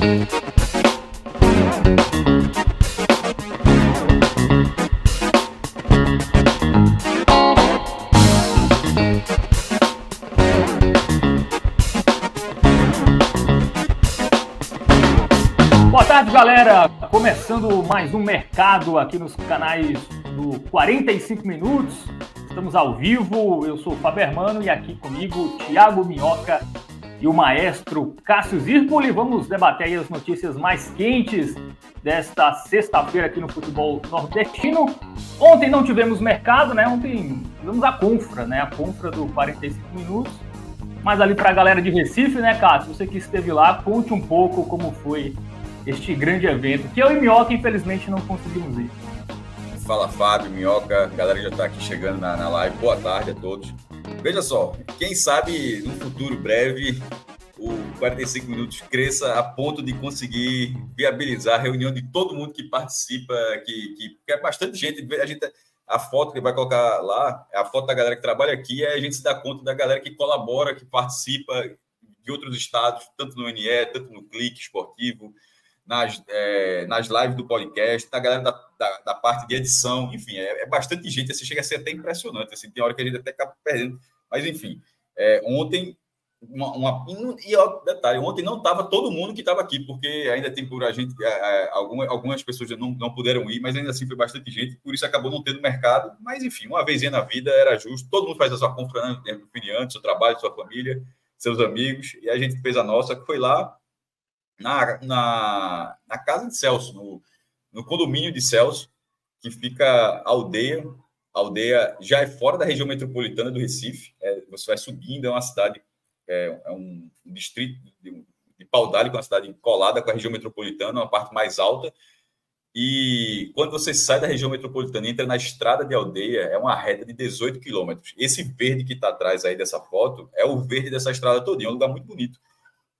Boa tarde, galera! Começando mais um mercado aqui nos canais do 45 Minutos. Estamos ao vivo, eu sou o Fábio Hermano e aqui comigo Thiago Minhoca e o maestro Cássio Zirpoli. Vamos debater aí as notícias mais quentes desta sexta-feira aqui no futebol nordestino. Ontem não tivemos mercado, né? Ontem tivemos a confra, né? A confra do 45 Minutos. Mas ali para a galera de Recife, né, Cássio? Você que esteve lá, conte um pouco como foi este grande evento, que eu e Minhoca, infelizmente, não conseguimos ir. Fala Fábio, Minhoca, a galera já está aqui chegando na, na live. Boa tarde a todos. Veja só, quem sabe no futuro breve o 45 minutos cresça a ponto de conseguir viabilizar a reunião de todo mundo que participa, que, que, que é bastante gente. A gente a foto que vai colocar lá é a foto da galera que trabalha aqui, aí a gente se dá conta da galera que colabora, que participa de outros estados, tanto no NE, tanto no Clique Esportivo, nas, é, nas lives do podcast, da galera da, da, da parte de edição, enfim, é, é, bastante gente, assim, chega a ser até impressionante, assim, tem hora que a gente até acaba perdendo, mas enfim, é, ontem, uma, uma, e ó, detalhe, ontem não estava todo mundo que estava aqui, porque ainda tem por a gente, é, é, algumas, algumas pessoas não, não puderam ir, mas ainda assim foi bastante gente, por isso acabou não tendo mercado, mas enfim, uma vez na vida era justo, todo mundo faz a sua compra, né, seu trabalho, sua família, seus amigos, e a gente fez a nossa, que foi lá, na, na, na casa de Celso, no, no condomínio de Celso, que fica aldeia. A aldeia já é fora da região metropolitana do Recife. É, você vai subindo, é uma cidade, é, é um distrito de, de Paudalho, é uma cidade colada com a região metropolitana, uma parte mais alta. E quando você sai da região metropolitana e entra na estrada de aldeia, é uma reta de 18 quilômetros. Esse verde que está atrás aí dessa foto é o verde dessa estrada toda, é um lugar muito bonito.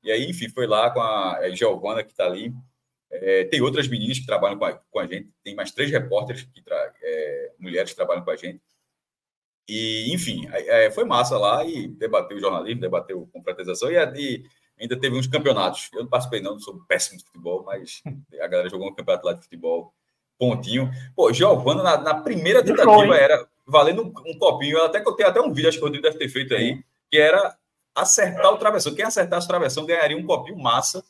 E aí, enfim, foi lá com a Giovana, que está ali. É, tem outras meninas que trabalham com a, com a, gente, tem mais três repórteres, que é, mulheres que trabalham com a gente. E, enfim, é, foi massa lá e debateu o jornalismo, debateu concretização e, e ainda teve uns campeonatos. Eu não participei, não, sou péssimo de futebol, mas a galera jogou um campeonato lá de futebol, pontinho. Pô, Giovana, na, na primeira tentativa, era valendo um, um copinho. Até tem até um vídeo, acho que o Rodrigo deve ter feito aí, que era acertar o travessão. Quem acertasse o travessão ganharia um copinho massa.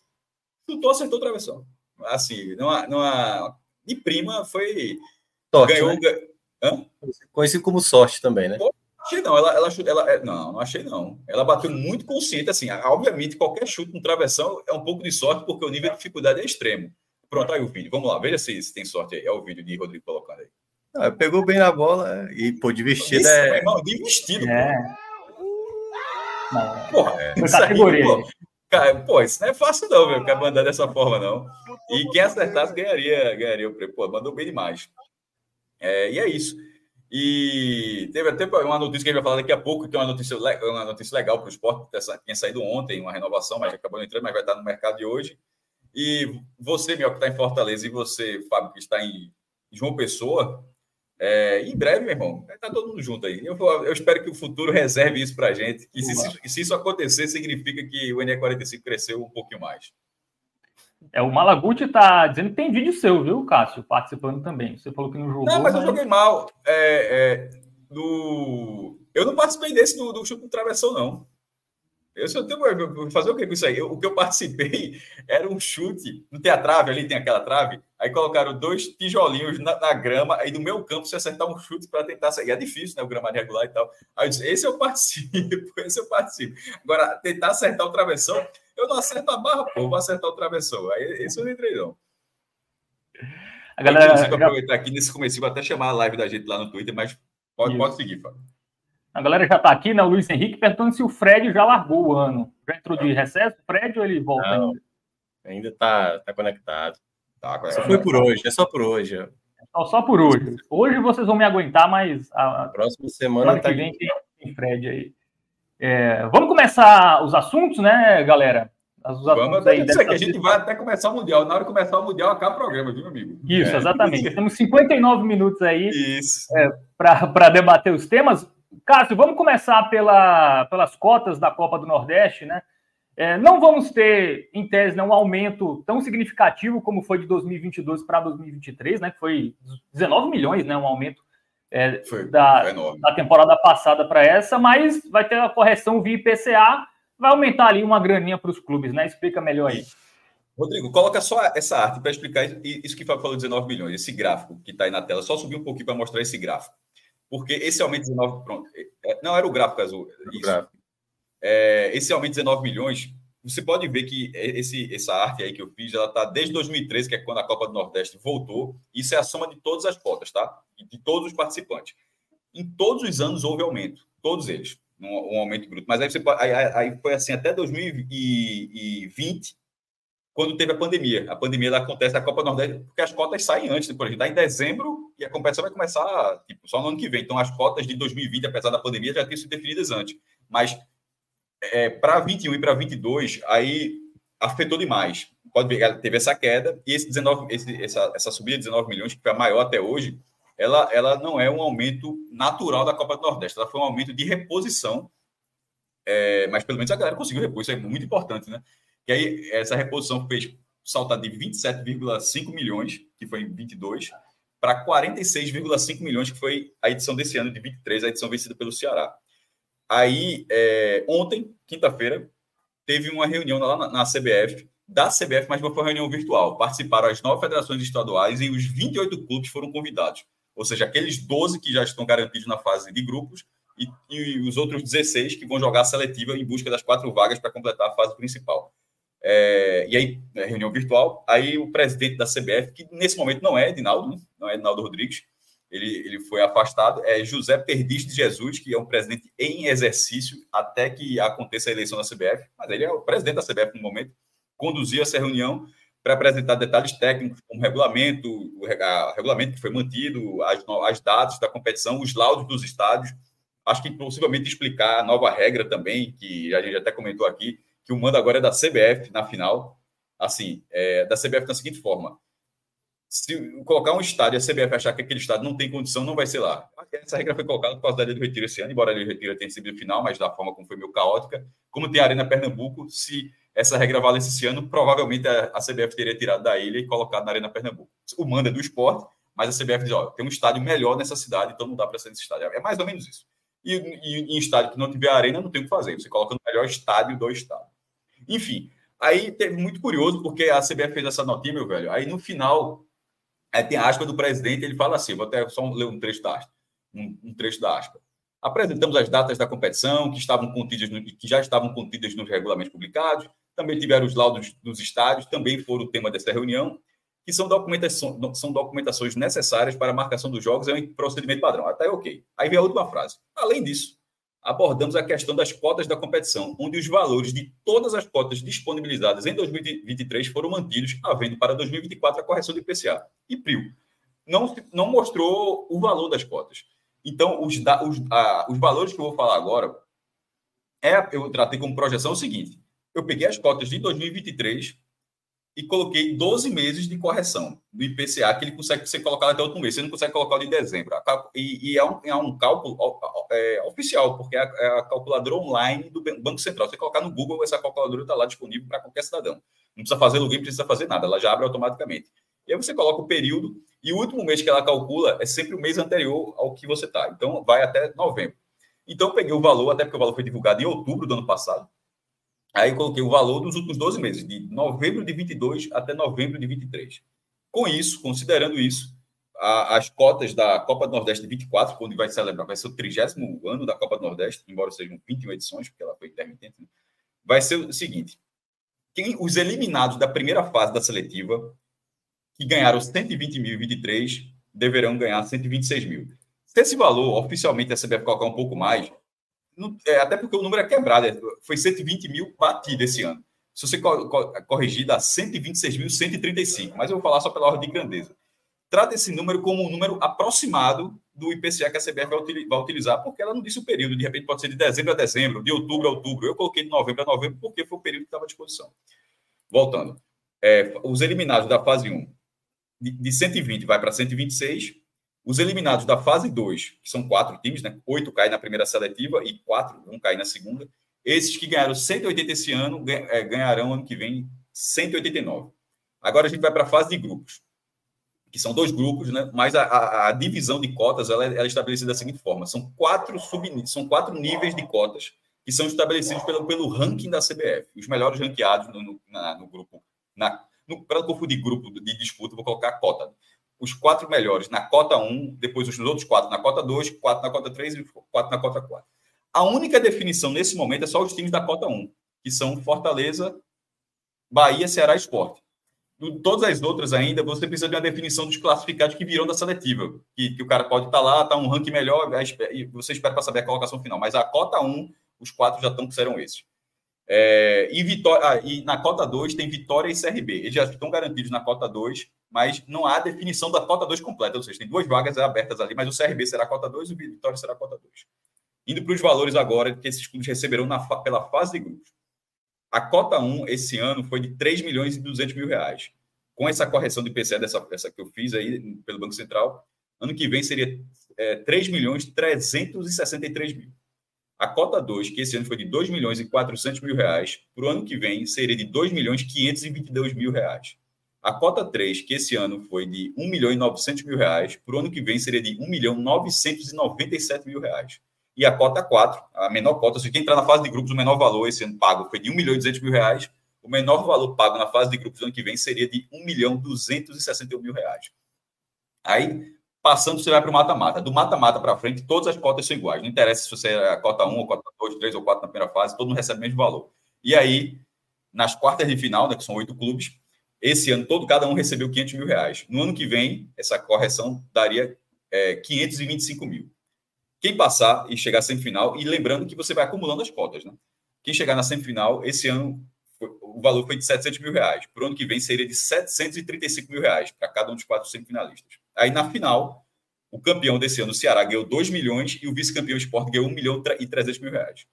Chutou, acertou o travessão. Assim, numa, numa... de prima foi. Sorte, ganhou. Né? Hã? Conhecido como sorte também, né? Pô, achei não, ela, ela, ela, é, não, não achei não. Ela bateu muito consciente, assim, obviamente qualquer chute no travessão é um pouco de sorte, porque o nível de dificuldade é extremo. Pronto, aí o vídeo, vamos lá, veja se, se tem sorte aí, é o vídeo de Rodrigo colocando aí. Ah, pegou bem na bola e, pô, de vestido Isso, é... Irmão, de vestido, é. Pô. Porra, é. Categoria. Aí, pô, cara, pô, isso não é fácil não, meu, ficar mandando dessa forma, não. E quem acertasse ganharia, ganharia o prêmio. Pô, mandou bem demais. É, e é isso. E teve até uma notícia que a gente vai falar daqui a pouco, que é uma notícia, uma notícia legal para o esporte, tinha saído ontem, uma renovação, mas acabou não entrando, mas vai estar no mercado de hoje. E você, meu, que está em Fortaleza, e você, Fábio, que está em João Pessoa, é, em breve, meu irmão, vai estar todo mundo junto aí. Eu, eu espero que o futuro reserve isso para a gente. E se, se, se, isso acontecer, significa que o NE45 cresceu um pouquinho mais. É, o Malaguti está dizendo que tem vídeo seu, viu, Cássio? Participando também. Você falou que não jogou. Não, mas, mas... eu joguei mal. É, é, do... Eu não participei desse do, do chute do travessão, não. Eu só tenho fazer o que com isso aí? Eu, o que eu participei era um chute. Não tem a trave ali, tem aquela trave. Aí colocaram dois tijolinhos na, na grama. Aí no meu campo, você acertar um chute para tentar sair. É difícil, né? O gramado regular e tal. Aí eu disse: esse eu participo, esse eu participo. Agora, tentar acertar o travessão, eu não acerto a barra, pô, vou acertar o travessão. Aí esse eu não entrei, não. A galera. Eu aproveitar aqui nesse começo, vou até chamar a live da gente lá no Twitter, mas pode, pode seguir, Fábio. A galera já está aqui, né? O Luiz Henrique perguntando se o Fred já largou o ano. Já entrou de recesso, Fred, ou ele volta Não, ainda? ainda está tá conectado. Tá, agora- Só foi por hoje, é só por hoje. Só, só por hoje. Hoje vocês vão me aguentar, mas a, a Próxima semana semana tá que vem tem, tem Fred aí. É, vamos começar os assuntos, né, galera? Os Vamos aí isso aqui. A dessa- gente vai até começar o Mundial. Na hora de começar o Mundial, acaba o programa, viu, amigo? Isso, É. exatamente. Temos 59 minutos aí Isso. para debater os temas. Cássio, vamos começar pela, pelas cotas da Copa do Nordeste, né? É, não vamos ter, em tese, né, um aumento tão significativo como foi de 2022 para 2023, né? Que foi 19 milhões, né? Um aumento é, Foi, da, foi da temporada passada para essa, mas vai ter a correção via IPCA, vai aumentar ali uma graninha para os clubes, né? Explica melhor aí. Rodrigo, coloca só essa arte para explicar isso- que o Fábio falou 19 milhões, esse gráfico que está aí na tela. Só subir um pouquinho para mostrar esse gráfico. Porque esse aumento de 19. Pronto. É, Não, era o gráfico azul. Isso. gráfico. É, esse aumento de 19 milhões, você pode ver que esse, essa arte aí que eu fiz, ela está desde 2013, que é quando a Copa do Nordeste voltou. Isso é a soma de todas as cotas, tá? De todos os participantes. Em todos os anos houve aumento, todos eles, um, um aumento bruto. Mas aí, você, aí, aí- foi assim até 2020, quando teve a pandemia. A pandemia acontece na Copa do Nordeste, porque as cotas saem antes, por exemplo, em dezembro e a competição vai começar tipo, só no ano que vem. Então, as cotas de 2020, apesar da pandemia, já tinham sido definidas antes. Mas é, para 21 e para 22, aí afetou demais. Pode ver, teve essa queda e esse 19, esse, essa, essa subida de 19 milhões, que foi a maior até hoje, ela, ela não é um aumento natural da Copa do Nordeste, ela foi um aumento de reposição, é, mas pelo menos a galera conseguiu repor, isso é muito importante, né? Que aí essa reposição fez saltar de 27,5 milhões, que foi em 22, para 46,5 milhões, que foi a edição desse ano de 23, a edição vencida pelo Ceará. Aí, é, ontem, quinta-feira, teve uma reunião lá na, na CBF, da CBF, mas foi uma reunião virtual. Participaram as nove federações estaduais e os 28 clubes foram convidados. Ou seja, aqueles 12 que já estão garantidos na fase de grupos e, e os outros 16 que vão jogar a seletiva em busca das quatro vagas para completar a fase principal. É, e aí, é, reunião virtual, aí o presidente da CBF, que nesse momento não é Edinaldo, né? não é Edinaldo Rodrigues, ele, ele foi afastado, é José Perdiz de Jesus, que é um presidente em exercício até que aconteça a eleição da CBF, mas ele é o presidente da CBF no momento, conduziu essa reunião para apresentar detalhes técnicos, como regulamento, o regulamento que foi mantido, as, as datas da competição, os laudos dos estádios, acho que possivelmente explicar a nova regra também, que a gente até comentou aqui, que o mando agora é da CBF na final, assim, é, da CBF da seguinte forma, se colocar um estádio e a CBF achar que aquele estádio não tem condição, não vai ser lá. Essa regra foi colocada por causa da Ilha do Retiro esse ano, embora a Ilha do Retiro tenha sido final, mas da forma como foi meio caótica. Como tem a Arena Pernambuco, se essa regra valesse esse ano, provavelmente a, CBF teria tirado da ilha e colocado na Arena Pernambuco. O manda é do esporte, mas a CBF diz, ó, tem um estádio melhor nessa cidade, então não dá para ser nesse estádio. É mais ou menos isso. E, e em estádio que não tiver arena, não tem o que fazer. Você coloca no melhor estádio do estado. Enfim, aí teve muito curioso, porque a CBF fez essa notinha, meu velho. Aí no final, aí tem a aspa do presidente, ele fala assim: vou até só ler um trecho da aspa. Um, um trecho da aspa. Apresentamos as datas da competição, que, estavam contidas no, que já estavam contidas nos regulamentos publicados, também tiveram os laudos dos estádios, também foram o tema dessa reunião, que são, documentação, são documentações necessárias para a marcação dos jogos, é um procedimento padrão. Até ok. Aí vem a última frase. Além disso, abordamos a questão das cotas da competição, onde os valores de todas as cotas disponibilizadas em 2023 foram mantidos, havendo para 2024 a correção do IPCA. E PRIO não, não mostrou o valor das cotas. Então, os, da, os, a, os valores que eu vou falar agora, é, eu tratei como projeção o seguinte: eu peguei as cotas de 2023 e coloquei 12 meses de correção do IPCA, que ele consegue ser colocado até outro mês. Você não consegue colocar o de dezembro. E, e é, um, é, um, cálculo é, oficial, porque é a, é a, calculadora online do Banco Central. Você colocar no Google, essa calculadora está lá disponível para qualquer cidadão. Não precisa fazer login, não precisa fazer nada, ela já abre automaticamente. E aí você coloca o período, e o último mês que ela calcula é sempre o mês anterior ao que você está. Então, vai até novembro. Então, eu peguei o valor, até porque o valor foi divulgado em outubro do ano passado, Aí eu coloquei o valor dos últimos 12 meses, de novembro de 22 até novembro de 23. Com isso, considerando isso, a, as cotas da Copa do Nordeste de 24, onde vai celebrar, vai ser o 30 ano da Copa do Nordeste, embora sejam 21 edições, porque ela foi intermitente, né? vai ser o seguinte: quem, os eliminados da primeira fase da seletiva, que ganharam 120 mil e 23, deverão ganhar 126 mil. Se esse valor, oficialmente, a CBF colocar um pouco mais, é, até porque o número é quebrado, é, foi 120 mil batido esse ano. Se você corrigir, dá 126.135, mas eu vou falar só pela ordem de grandeza. Trata esse número como um número aproximado do IPCA que a CBF vai utilizar, porque ela não disse o período, de repente pode ser de dezembro a dezembro, de outubro a outubro. Eu coloquei de novembro a novembro porque foi o período que estava à disposição. Voltando, é, os eliminados da fase 1, de, de 120 vai para 126, os eliminados da fase 2, que são quatro times, né? Oito caem na primeira seletiva e quatro vão cair na segunda. Esses que ganharam 180 esse ano é, ganharão ano que vem 189. Agora a gente vai para a fase de grupos, que são dois grupos, né? Mas a, a, a divisão de cotas ela é, ela é, estabelecida da seguinte forma: são quatro sub, são quatro níveis de cotas que são estabelecidos pelo, pelo ranking da CBF. Os melhores ranqueados no, no, na, no grupo, na, no, para confundir grupo de disputa, vou colocar a cota os quatro melhores na cota 1, depois os outros quatro na cota 2, quatro na cota 3 e quatro na cota 4. A única definição nesse momento é só os times da cota 1, que são Fortaleza, Bahia, Ceará e Esporte. Todas as outras ainda, você precisa de uma definição dos classificados que virão da seletiva. Que, que o cara pode estar lá, está um ranking melhor, e você espera para saber a colocação final. Mas a cota 1, os quatro já estão que serão esses. É, e, Vitória, ah, e na cota 2 tem Vitória e CRB. Eles já estão garantidos na cota 2 mas não há definição da cota 2 completa, ou seja, tem duas vagas abertas ali, mas o CRB será cota 2 e o Vitória será cota 2. Indo para os valores agora que esses clubes receberão na, pela fase de grupos. A cota 1 esse ano foi de 3 milhões e 200 mil reais. Com essa correção de IPCA dessa, essa que eu fiz aí pelo Banco Central, ano que vem seria é, 3 milhões e 363 mil. A cota 2, que esse ano foi de 2 milhões e 400 mil reais, para o ano que vem seria de 2 milhões e 522 mil reais. A cota 3, que esse ano foi de 1 milhão e 900 mil reais, para o ano que vem seria de 1 milhão e 997 mil reais. E a cota 4, a menor cota, se quem entrar na fase de grupos, o menor valor esse ano pago foi de 1 milhão e 200 mil reais, o menor valor pago na fase de grupos do ano que vem seria de 1 milhão e 261 mil reais. Aí, passando, você vai para o mata-mata. Do mata-mata para frente, todas as cotas são iguais. Não interessa se você é a cota 1, ou cota 2, 3 ou 4 na primeira fase, todo mundo recebe o mesmo valor. E aí, nas quartas de final, né, que são oito clubes, esse ano todo, cada um recebeu 500 mil reais. No ano que vem, essa correção daria é, 525 mil. Quem passar e chegar à semifinal, e lembrando que você vai acumulando as cotas, né? Quem chegar na semifinal, esse ano o valor foi de 700 mil reais. Para o ano que vem seria de 735 mil reais para cada um dos quatro semifinalistas. Aí na final, o campeão desse ano, o Ceará, ganhou 2 milhões e o vice-campeão Esporte ganhou 1 milhão e 300 mil reais.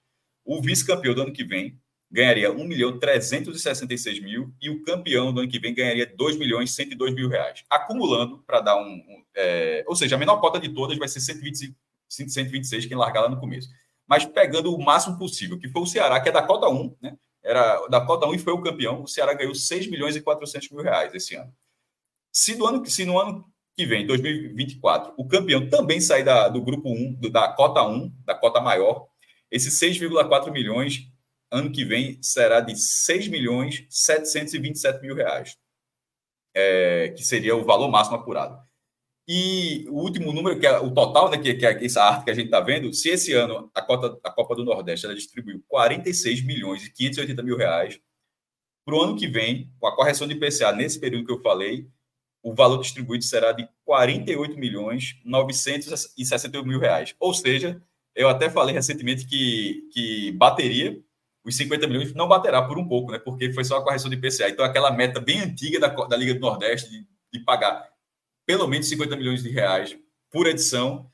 O vice-campeão do ano que vem ganharia 1 milhão 366 mil e o campeão do ano que vem ganharia 2 milhões 102 mil reais. Acumulando para dar um. um é, ou seja, a menor cota de todas vai ser 125, 126, quem largar lá no começo. Mas pegando o máximo possível, que foi o Ceará, que é da cota 1, né? Era da cota 1 e foi o campeão. O Ceará ganhou 6 milhões e 400 mil reais esse ano. Se, do ano, se no ano que vem, 2024, o campeão também sair da, do grupo 1, da cota 1, da cota maior, esses 6,4 milhões ano que vem será de 6 milhões 727 mil reais, é, que seria o valor máximo apurado. E o último número, que é o total, né, que, que é essa arte que a gente está vendo, se esse ano a, Copa, a Copa do Nordeste ela distribuiu 46 milhões e 580 mil reais, para o ano que vem, com a correção de IPCA nesse período que eu falei, o valor distribuído será de 48 milhões 961 mil reais. Ou seja, eu até falei recentemente que, que bateria os 50 milhões não baterá por um pouco, né? Porque foi só a correção de IPCA. Então, aquela meta bem antiga da, da Liga do Nordeste de, de pagar pelo menos 50 milhões de reais por edição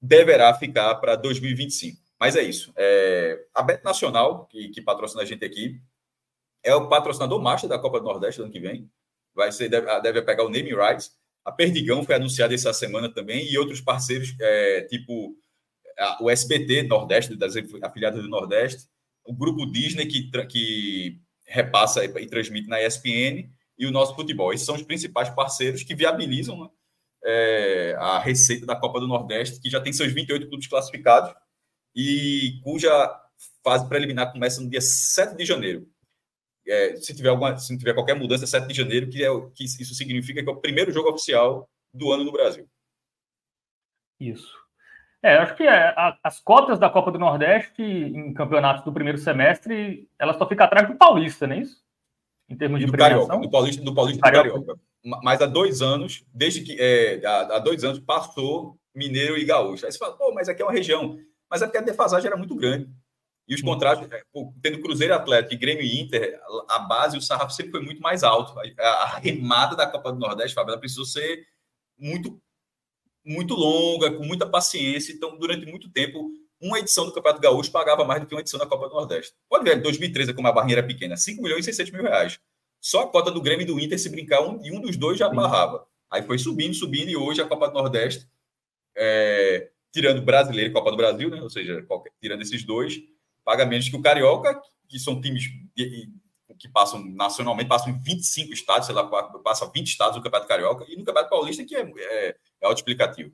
deverá ficar para 2025. Mas é isso. É, a Bet Nacional, que, que, patrocina a gente aqui, é o patrocinador master da Copa do Nordeste do ano que vem. Vai ser, deve, deve pegar o naming rights. A Perdigão foi anunciada essa semana também e outros parceiros, é, tipo a, o SBT Nordeste, das afiliadas do Nordeste, o grupo Disney que, que repassa e transmite na ESPN e o nosso futebol. Esses são os principais parceiros que viabilizam né, é, a receita da Copa do Nordeste, que já tem seus 28 clubes classificados e cuja fase preliminar começa no dia 7 de janeiro. É, se, tiver alguma, se tiver qualquer mudança, é 7 de janeiro, que, é, que isso significa que é o primeiro jogo oficial do ano no Brasil. Isso. É, acho que é, a, as cotas da Copa do Nordeste em campeonatos do primeiro semestre, elas só ficam atrás do Paulista, não é isso? Em termos de do premiação. Carioca, do Paulista, do Paulista do Carioca. Carioca. Mas há dois anos, desde que é, há, há, dois anos passou Mineiro e Gaúcho. Aí você fala, pô, mas aqui é uma região. mas é porque a defasagem era muito grande. E os hum. contratos, é, tendo Cruzeiro Atlético e Grêmio e Inter, a base, o sarrafo sempre foi muito mais alto. A, remada da Copa do Nordeste, Fábio, ela precisou ser muito, muito longa, com muita paciência. Então, durante muito tempo, uma edição do Campeonato Gaúcho pagava mais do que uma edição da Copa do Nordeste. Pode ver, em 2013, como a barreira era pequena, 5 milhões e 600 mil reais. Só a cota do Grêmio e do Inter, se brincar, um, e um dos dois já barrava. Aí foi subindo, subindo, e hoje a Copa do Nordeste, é, tirando brasileiro e Copa do Brasil, né? ou seja, qualquer, tirando esses dois, paga menos que o Carioca, que são times que passam nacionalmente, passam em 25 estados, sei lá, passa 20 estados no Campeonato Carioca, e no Campeonato Paulista, que é, é, é autoexplicativo.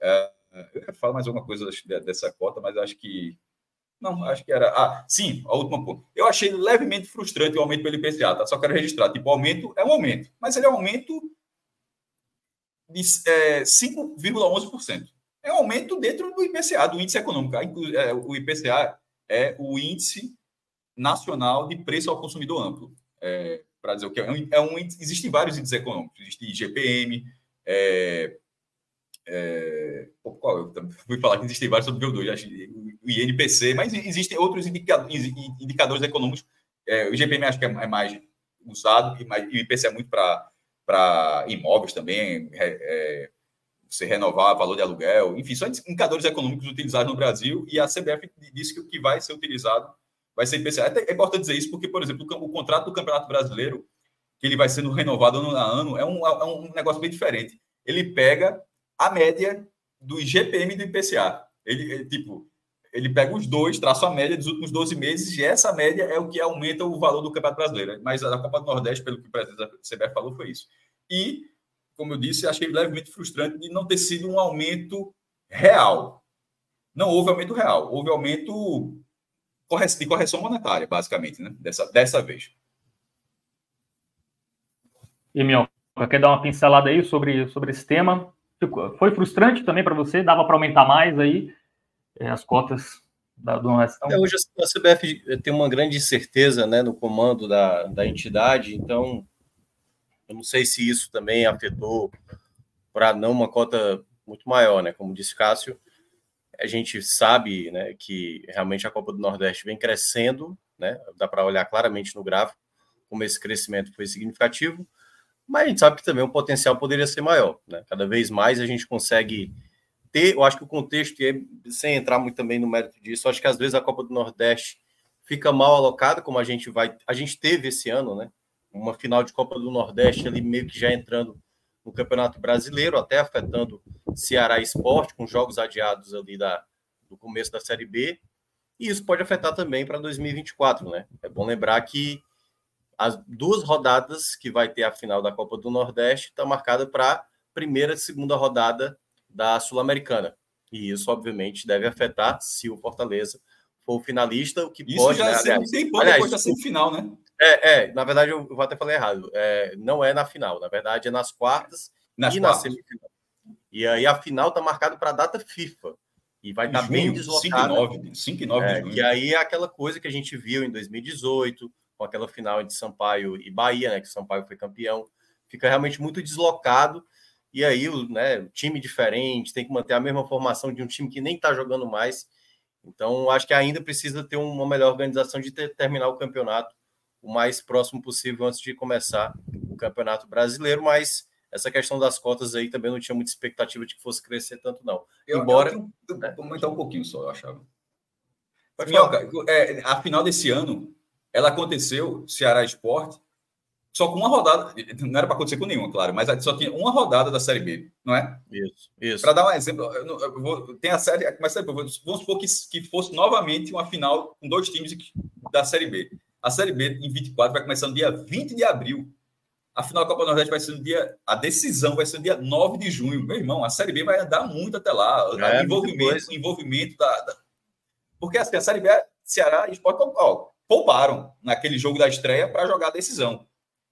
É, eu ia falar mais alguma coisa dessa cota, mas acho que. Não, acho que era. Ah, sim, a última ponto. Eu achei levemente frustrante o aumento pelo IPCA, tá? Só quero registrar. Tipo, o aumento é um aumento, mas ele é um aumento de é, 5,11%. É um aumento dentro do IPCA, do índice econômico. É, o IPCA é o índice nacional de preço ao consumidor amplo. É, Para dizer o que é um, é um existem vários índices econômicos, existe IGPM, é, é, qual eu fui falar que existem vários sobre o VO2, o INPC, mas existem outros indicadores, indicadores econômicos. É, o IGPM acho que é, mais usado, e o IPC é muito para imóveis também, é, você renovar valor de aluguel, enfim, são indicadores econômicos utilizados no Brasil e a CBF disse que o que vai ser utilizado vai ser IPCA. É importante dizer isso porque, por exemplo, o, contrato do Campeonato Brasileiro, que ele vai sendo renovado ano a ano, é um, é um negócio bem diferente. Ele pega a média do IGPM e do IPCA. Ele, ele, tipo, ele pega os dois, traça a média dos últimos 12 meses, e essa média é o que aumenta o valor do Campeonato Brasileiro. Mas a Copa do Nordeste, pelo que o presidente da CBF falou, foi isso. E como eu disse, achei levemente frustrante de não ter sido um aumento real. Não houve aumento real, houve aumento de correção monetária, basicamente, né? dessa, dessa vez. E, Minhoca, quer dar uma pincelada aí sobre, sobre esse tema? Foi frustrante também para você? Dava para aumentar mais aí é, as cotas da, do Nordestão? É, hoje a CBF tem uma grande incerteza né, no comando da, da entidade, então eu não sei se isso também afetou para não uma cota muito maior, né? Como disse Cássio, a gente sabe, né, que realmente a Copa do Nordeste vem crescendo, né? Dá para olhar claramente no gráfico como esse crescimento foi significativo, mas a gente sabe que também o potencial poderia ser maior, né? Cada vez mais a gente consegue ter, eu acho que o contexto, e sem entrar muito também no mérito disso, acho que às vezes a Copa do Nordeste fica mal alocada, como a gente vai, a gente teve esse ano, né? uma final de Copa do Nordeste ali meio que já entrando no Campeonato Brasileiro, até afetando Ceará Esporte, com jogos adiados ali da, do começo da Série B. E isso pode afetar também para 2024, né? É bom lembrar que as duas rodadas que vai ter a final da Copa do Nordeste estão marcadas para primeira e segunda rodada da Sul-Americana. E isso, obviamente, deve afetar se o Fortaleza for o finalista, o que isso pode. Já né, é aliás, tem pouco depois da semifinal, né? É, é, na verdade, eu vou até falar errado. É, não é na final, na verdade, é nas quartas nas e quartas. na semifinal. E aí a final está marcada para a data FIFA. E vai estar tá bem deslocada. 5 e 9 é, E aí é aquela coisa que a gente viu em 2018, com aquela final entre Sampaio e Bahia, né? Que o Sampaio foi campeão. Fica realmente muito deslocado. E aí, o né, time diferente, tem que manter a mesma formação de um time que nem está jogando mais. Então, acho que ainda precisa ter uma melhor organização de ter, terminar o campeonato o mais próximo possível antes de começar o Campeonato Brasileiro, mas essa questão das cotas aí também não tinha muita expectativa de que fosse crescer tanto, não. Eu, Embora. Eu, eu, né? comentar um pouquinho só, eu achava. Minhoca, é, a final desse ano, ela aconteceu, Ceará Esporte, só com uma rodada, não era para acontecer com nenhuma, claro, mas só tinha uma rodada da Série B, não é? Isso, isso. Para dar um exemplo, eu vou, tem a série, mas vamos supor que, que fosse novamente uma final com dois times da Série B. A Série B em 24 vai começar no dia 20 de abril. A final da Copa do Nordeste vai ser no dia. A decisão vai ser no dia 9 de junho. Meu irmão, a Série B vai andar muito até lá. É, o envolvimento, envolvimento da, da, Porque assim, a Série B, Ceará e Sport ó, pouparam naquele jogo da estreia para jogar a decisão.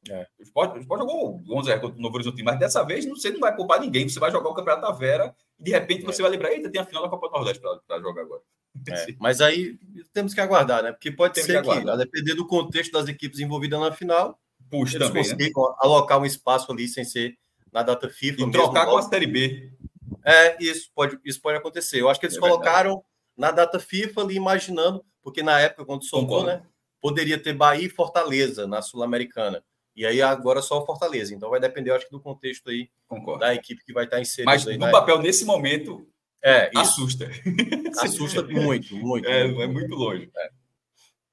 É. O Sport, o Sport jogou 11 contra o Novo Horizonte, mas dessa vez você não vai poupar ninguém. Você vai jogar o Campeonato da Vera e de repente é. você vai lembrar: eita, tem a final da Copa do Nordeste para jogar agora. É, mas aí temos que aguardar, né? Porque pode temos ser que, que, a depender do contexto das equipes envolvidas na final, Puxa, eles também, né? alocar um espaço ali sem ser na data FIFA. E trocar com a Série B. É, isso pode, isso pode acontecer. Eu acho que eles é colocaram na data FIFA ali imaginando, porque na época quando soltou, né, poderia ter Bahia e Fortaleza na Sul-Americana. E aí agora só o Fortaleza. Então vai depender, eu acho que do contexto aí Concordo. da equipe que vai estar inserida. Mas aí, no papel, nesse momento, é, assusta. assusta muito, muito. É, muito. é muito longe.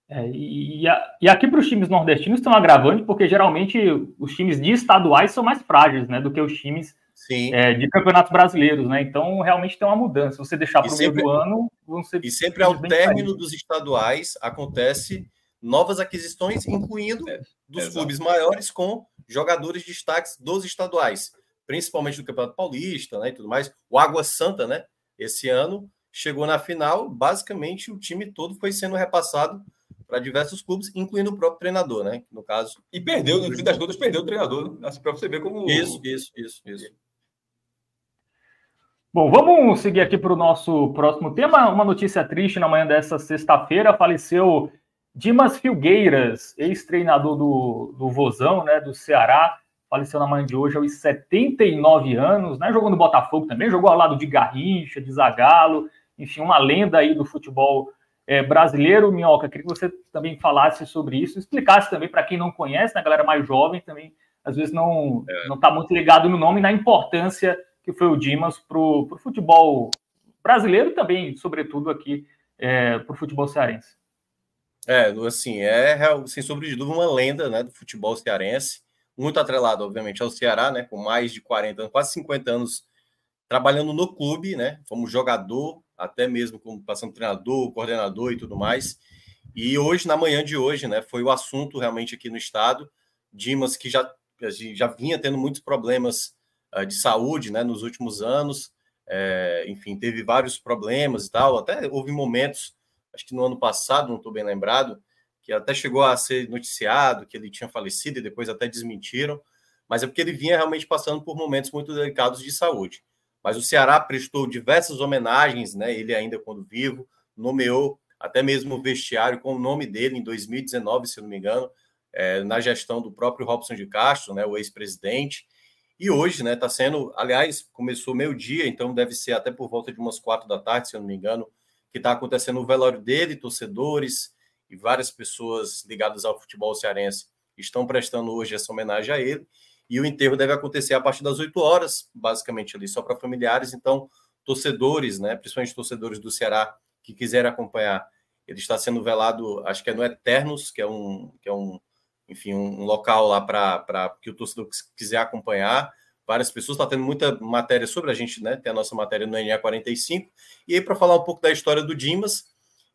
É, e, e a- e aqui para os times nordestinos estão agravando, porque geralmente os times de estaduais são mais frágeis né, do que os times. É, de campeonatos brasileiros, né? Então realmente tem uma mudança. Se você deixar para o meio do ano, ser E sempre ao término dos estaduais acontece novas aquisições, incluindo É, dos exato. clubes maiores com jogadores de destaques dos estaduais, principalmente do Campeonato Paulista, né, e tudo mais. O Água Santa, né, esse ano chegou na final, basicamente o time todo foi sendo repassado para diversos clubes, incluindo o próprio treinador, né, no caso. E perdeu, no fim das contas, perdeu o treinador. Né? Assim, para você ver como. Isso, isso, isso, isso. Bom, vamos seguir aqui para o nosso próximo tema. Uma notícia triste na manhã dessa sexta-feira: faleceu Dimas Filgueiras, ex-treinador do, do Vozão, né, do Ceará. Faleceu na manhã de hoje aos 79 anos, né? Jogou no Botafogo também, jogou ao lado de Garrincha, de Zagallo, enfim, uma lenda aí do futebol é, brasileiro. Minhoca, queria que você também falasse sobre isso, explicasse também para quem não conhece, né, galera mais jovem também, às vezes não não está muito ligado no nome e na importância que foi o Dimas para o futebol brasileiro também, sobretudo aqui, é, para o futebol cearense. É, assim, é sem sombra uma lenda, né, do futebol cearense, muito atrelado, obviamente, ao Ceará, né, com mais de 40 anos, quase 50 anos trabalhando no clube, né, como jogador, até mesmo como passando treinador, coordenador e tudo mais. E hoje, na manhã de hoje, né, foi o assunto realmente aqui no estado. Dimas, que já, já vinha tendo muitos problemas de saúde, né, nos últimos anos, é, enfim, teve vários problemas e tal, até houve momentos acho que no ano passado, não estou bem lembrado, que até chegou a ser noticiado que ele tinha falecido e depois até desmentiram, mas é porque ele vinha realmente passando por momentos muito delicados de saúde. Mas o Ceará prestou diversas homenagens, né? Ele ainda quando vivo, nomeou até mesmo o vestiário com o nome dele em 2019, se não me engano, é, na gestão do próprio Robson de Castro, né? O ex-presidente. E hoje, né? Está sendo, aliás, começou meio-dia, então deve ser até por volta de umas quatro da tarde, se eu não me engano, que está acontecendo o velório dele, torcedores e várias pessoas ligadas ao futebol cearense estão prestando hoje essa homenagem a ele. E o enterro deve acontecer a partir das 8 horas, basicamente ali só para familiares. Então, torcedores, né, principalmente torcedores do Ceará que quiserem acompanhar, ele está sendo velado, acho que é no Eternos, que é um, que é um enfim, um local lá para que o torcedor quiser acompanhar várias pessoas, está tendo muita matéria sobre a gente, né? Tem a nossa matéria no NA45. E aí, para falar um pouco da história do Dimas,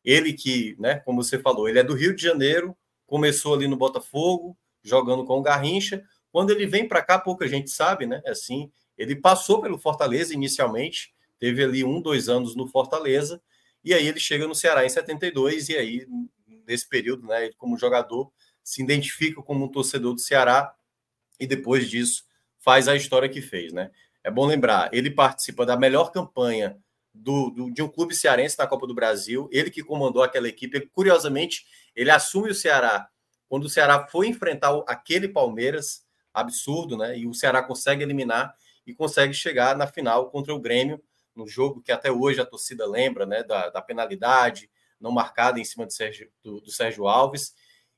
ele que, né, como você falou, ele é do Rio de Janeiro, começou ali no Botafogo, jogando com o Garrincha. Quando ele vem para cá, pouca gente sabe, né? Assim, ele passou pelo Fortaleza inicialmente, teve ali um, dois anos no Fortaleza, e aí ele chega no Ceará em 72, e aí, nesse período, né, ele como jogador, se identifica como um torcedor do Ceará, e depois disso faz a história que fez, né? É bom lembrar, ele participa da melhor campanha do, do, de um clube cearense na Copa do Brasil, ele que comandou aquela equipe, ele, curiosamente, ele assume o Ceará quando o Ceará foi enfrentar aquele Palmeiras absurdo, né? E o Ceará consegue eliminar e consegue chegar na final contra o Grêmio, no jogo que até hoje a torcida lembra, né? Da, da penalidade não marcada em cima do Sérgio, do, do Sérgio Alves.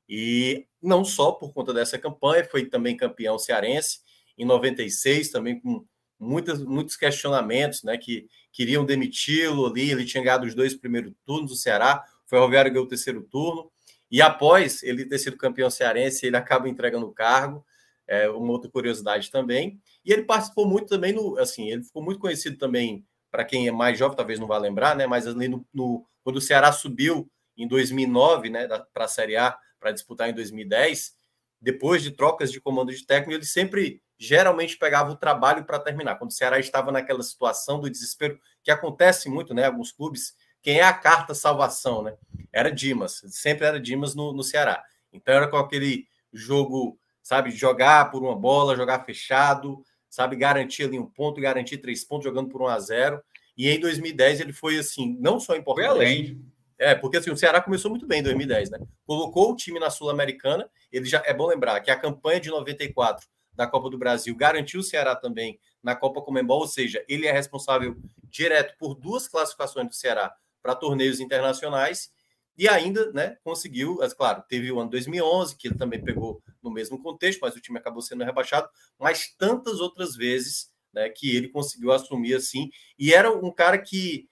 E não só por conta dessa campanha, foi também campeão cearense em 96, também com muitas, muitos questionamentos, né? Que queriam demiti-lo ali. Ele tinha ganhado os dois primeiros turnos do Ceará, o Ferroviário ganhou o terceiro turno. E após ele ter sido campeão cearense, ele acaba entregando o cargo. É uma outra curiosidade também. E ele participou muito também no. Assim, ele ficou muito conhecido também, para quem é mais jovem, talvez não vá lembrar, né? Mas ali no, no quando o Ceará subiu em 2009, né, para a Série A, para disputar em 2010, depois de trocas de comando de técnico, ele sempre geralmente pegava o trabalho para terminar. Quando o Ceará estava naquela situação do desespero, que acontece muito, né? Alguns clubes, quem é a carta salvação, né? Era Dimas, sempre era Dimas no, no Ceará. Então era com aquele jogo, sabe, jogar por uma bola, jogar fechado, sabe, garantir ali um ponto, garantir três pontos, jogando por um a zero. E em 2010 ele foi assim, não só importante. Foi além. É, porque assim, o Ceará começou muito bem em 2010, né? Colocou o time na Sul-Americana. Ele já é bom lembrar que a campanha de 94 da Copa do Brasil garantiu o Ceará também na Copa Comembol, ou seja, ele é responsável direto por duas classificações do Ceará para torneios internacionais e ainda, né, conseguiu, claro, teve o ano 2011, que ele também pegou no mesmo contexto, mas o time acabou sendo rebaixado, mas tantas outras vezes, né, que ele conseguiu assumir assim, e era um cara que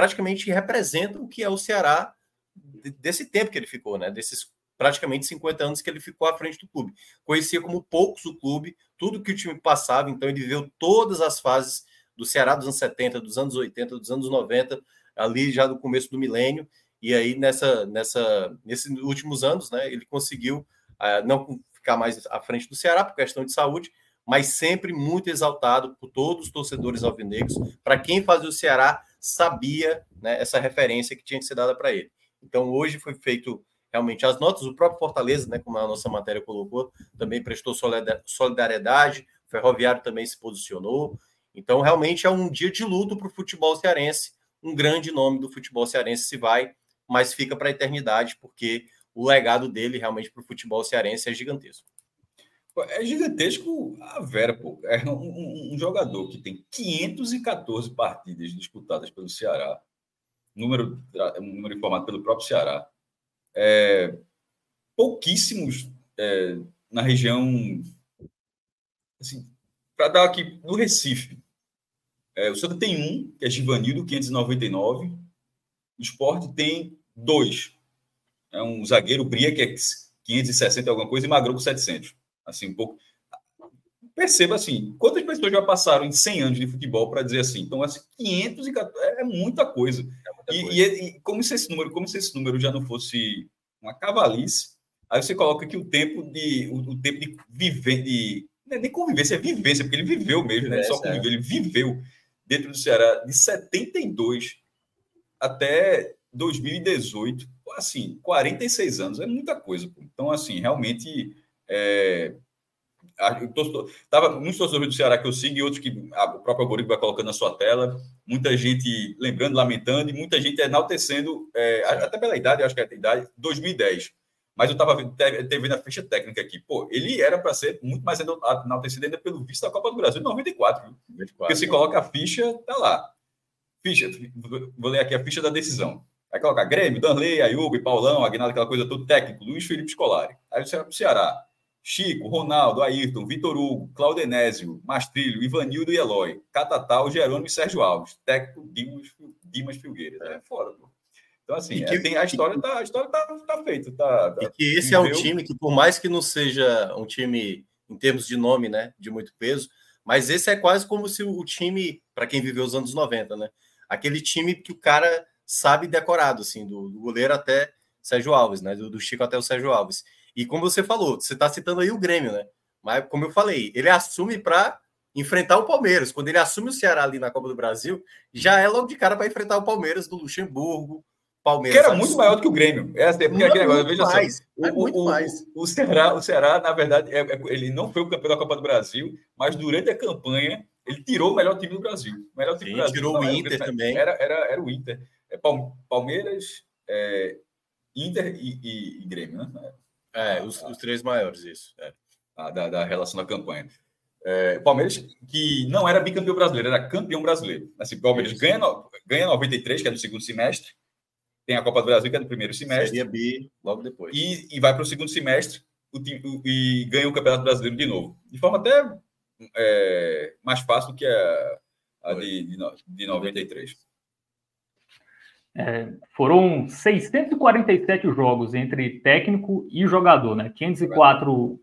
praticamente representa o que é o Ceará desse tempo que ele ficou, né, desses praticamente 50 anos que ele ficou à frente do clube. Conhecia como poucos o clube, tudo que o time passava, então ele viveu todas as fases do Ceará dos anos 70, dos anos 80, dos anos 90, ali já do começo do milênio, e aí, nessa, nessa, nesses últimos anos, né, ele conseguiu uh, não ficar mais à frente do Ceará por questão de saúde, mas sempre muito exaltado por todos os torcedores alvinegros. Para quem fazia o Ceará, sabia né, essa referência que tinha que ser dada para ele. Então, hoje foi feito realmente as notas. O próprio Fortaleza, né, como a nossa matéria colocou, também prestou solidariedade. O Ferroviário também se posicionou. Então, realmente é um dia de luto para o futebol cearense. Um grande nome do futebol cearense se vai mas fica para a eternidade, porque o legado dele realmente para o futebol cearense é gigantesco. É gigantesco a Vera, pô. É um, um, jogador que tem 514 partidas disputadas pelo Ceará, número, um número informado pelo próprio Ceará. É, pouquíssimos é, na região. Assim, para dar aqui no Recife. É, o Santa tem um, que é Givanildo, 599. O esporte tem dois. É um zagueiro Bria, que é 560 alguma coisa, e Magrão com 700. Assim, um pouco. Perceba assim, quantas pessoas já passaram em 100 anos de futebol para dizer assim? Então, assim, 514 é muita coisa. É muita e, coisa. E, e, como se esse número, como se esse número já não fosse uma cavalice, aí você coloca aqui o tempo de o, o tempo de viver, de não é nem convivência, é vivência, porque ele viveu mesmo, né? É, Só conviveu, ele viveu dentro do Ceará de 72 até 2018, assim, 46 anos é muita coisa. Então, assim, realmente. É, tava muitos torcedores do Ceará que eu sigo e outros que a, o próprio algoritmo vai colocando na sua tela, muita gente lembrando, lamentando e muita gente enaltecendo, é, até pela idade, acho que é a idade, 2010. Mas eu estava vendo a ficha técnica aqui. Pô, ele era para ser muito mais enaltecido ainda pelo visto da Copa do Brasil em 94. 94 Porque se coloca a ficha, tá lá. Ficha, vou ler aqui a ficha da decisão. Vai colocar Grêmio, Danley, Ayubi, Paulão, Aguinaldo, aquela coisa toda, técnico, Luiz Felipe Scolari. Aí você vai para o Ceará. Chico, Ronaldo, Ayrton, Vitor Hugo, Claudenésio, Mastrilho, Ivanildo e Eloy, Catatal, Jerônimo e Sérgio Alves, técnico Dimas, Dimas Filgueiras. É foda, pô. Então, assim, que, é, tem, a história tá, a história tá, tá feita. Tá, tá, e que esse é um time que, por mais que não seja um time em termos de nome, né, de muito peso, mas esse é quase como se o time, para quem viveu os anos 90, né? Aquele time que o cara sabe decorado, assim, do, do goleiro até Sérgio Alves, né? Do, do, Chico até o Sérgio Alves. E como você falou, você está citando aí o Grêmio, né? Mas, como eu falei, ele assume para enfrentar o Palmeiras. Quando ele assume o Ceará ali na Copa do Brasil, já é logo de cara para enfrentar o Palmeiras do Luxemburgo. Palmeiras. Que era muito maior do que o Grêmio. É, porque muito, aquele negócio, veja mais, só. O, muito o, mais. O, o, Ceará, o Ceará, na verdade, é, é, ele não foi o campeão da Copa do Brasil, mas durante a campanha ele tirou o melhor time do Brasil. O melhor time Sim, do Brasil. Tirou o Inter também. Era, era, era o Inter é Palmeiras, é, Inter e, e, e, Grêmio, né? É, os, os três maiores, isso. É. Da, da, relação da campanha. É, Palmeiras, que não era bicampeão brasileiro, era campeão brasileiro. Assim, Palmeiras ganha, ganha 93, que é do segundo semestre, tem a Copa do Brasil, que é do primeiro semestre. Seria B logo depois. E, e vai para o segundo semestre o, o, e ganha o Campeonato Brasileiro de novo. De forma até é, mais fácil que a, a de, de, de 93. É, foram 647 jogos entre técnico e jogador, né? 504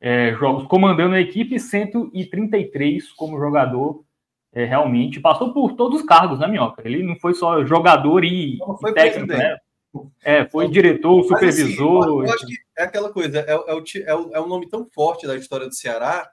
é, jogos comandando a equipe, 133 como jogador. É, realmente passou por todos os cargos, né, Minhoca? Ele não foi só jogador e, e técnico, né? É, foi diretor, supervisor. Mas, assim, eu acho que é aquela coisa, é, é, o, é, o, é um nome tão forte da história do Ceará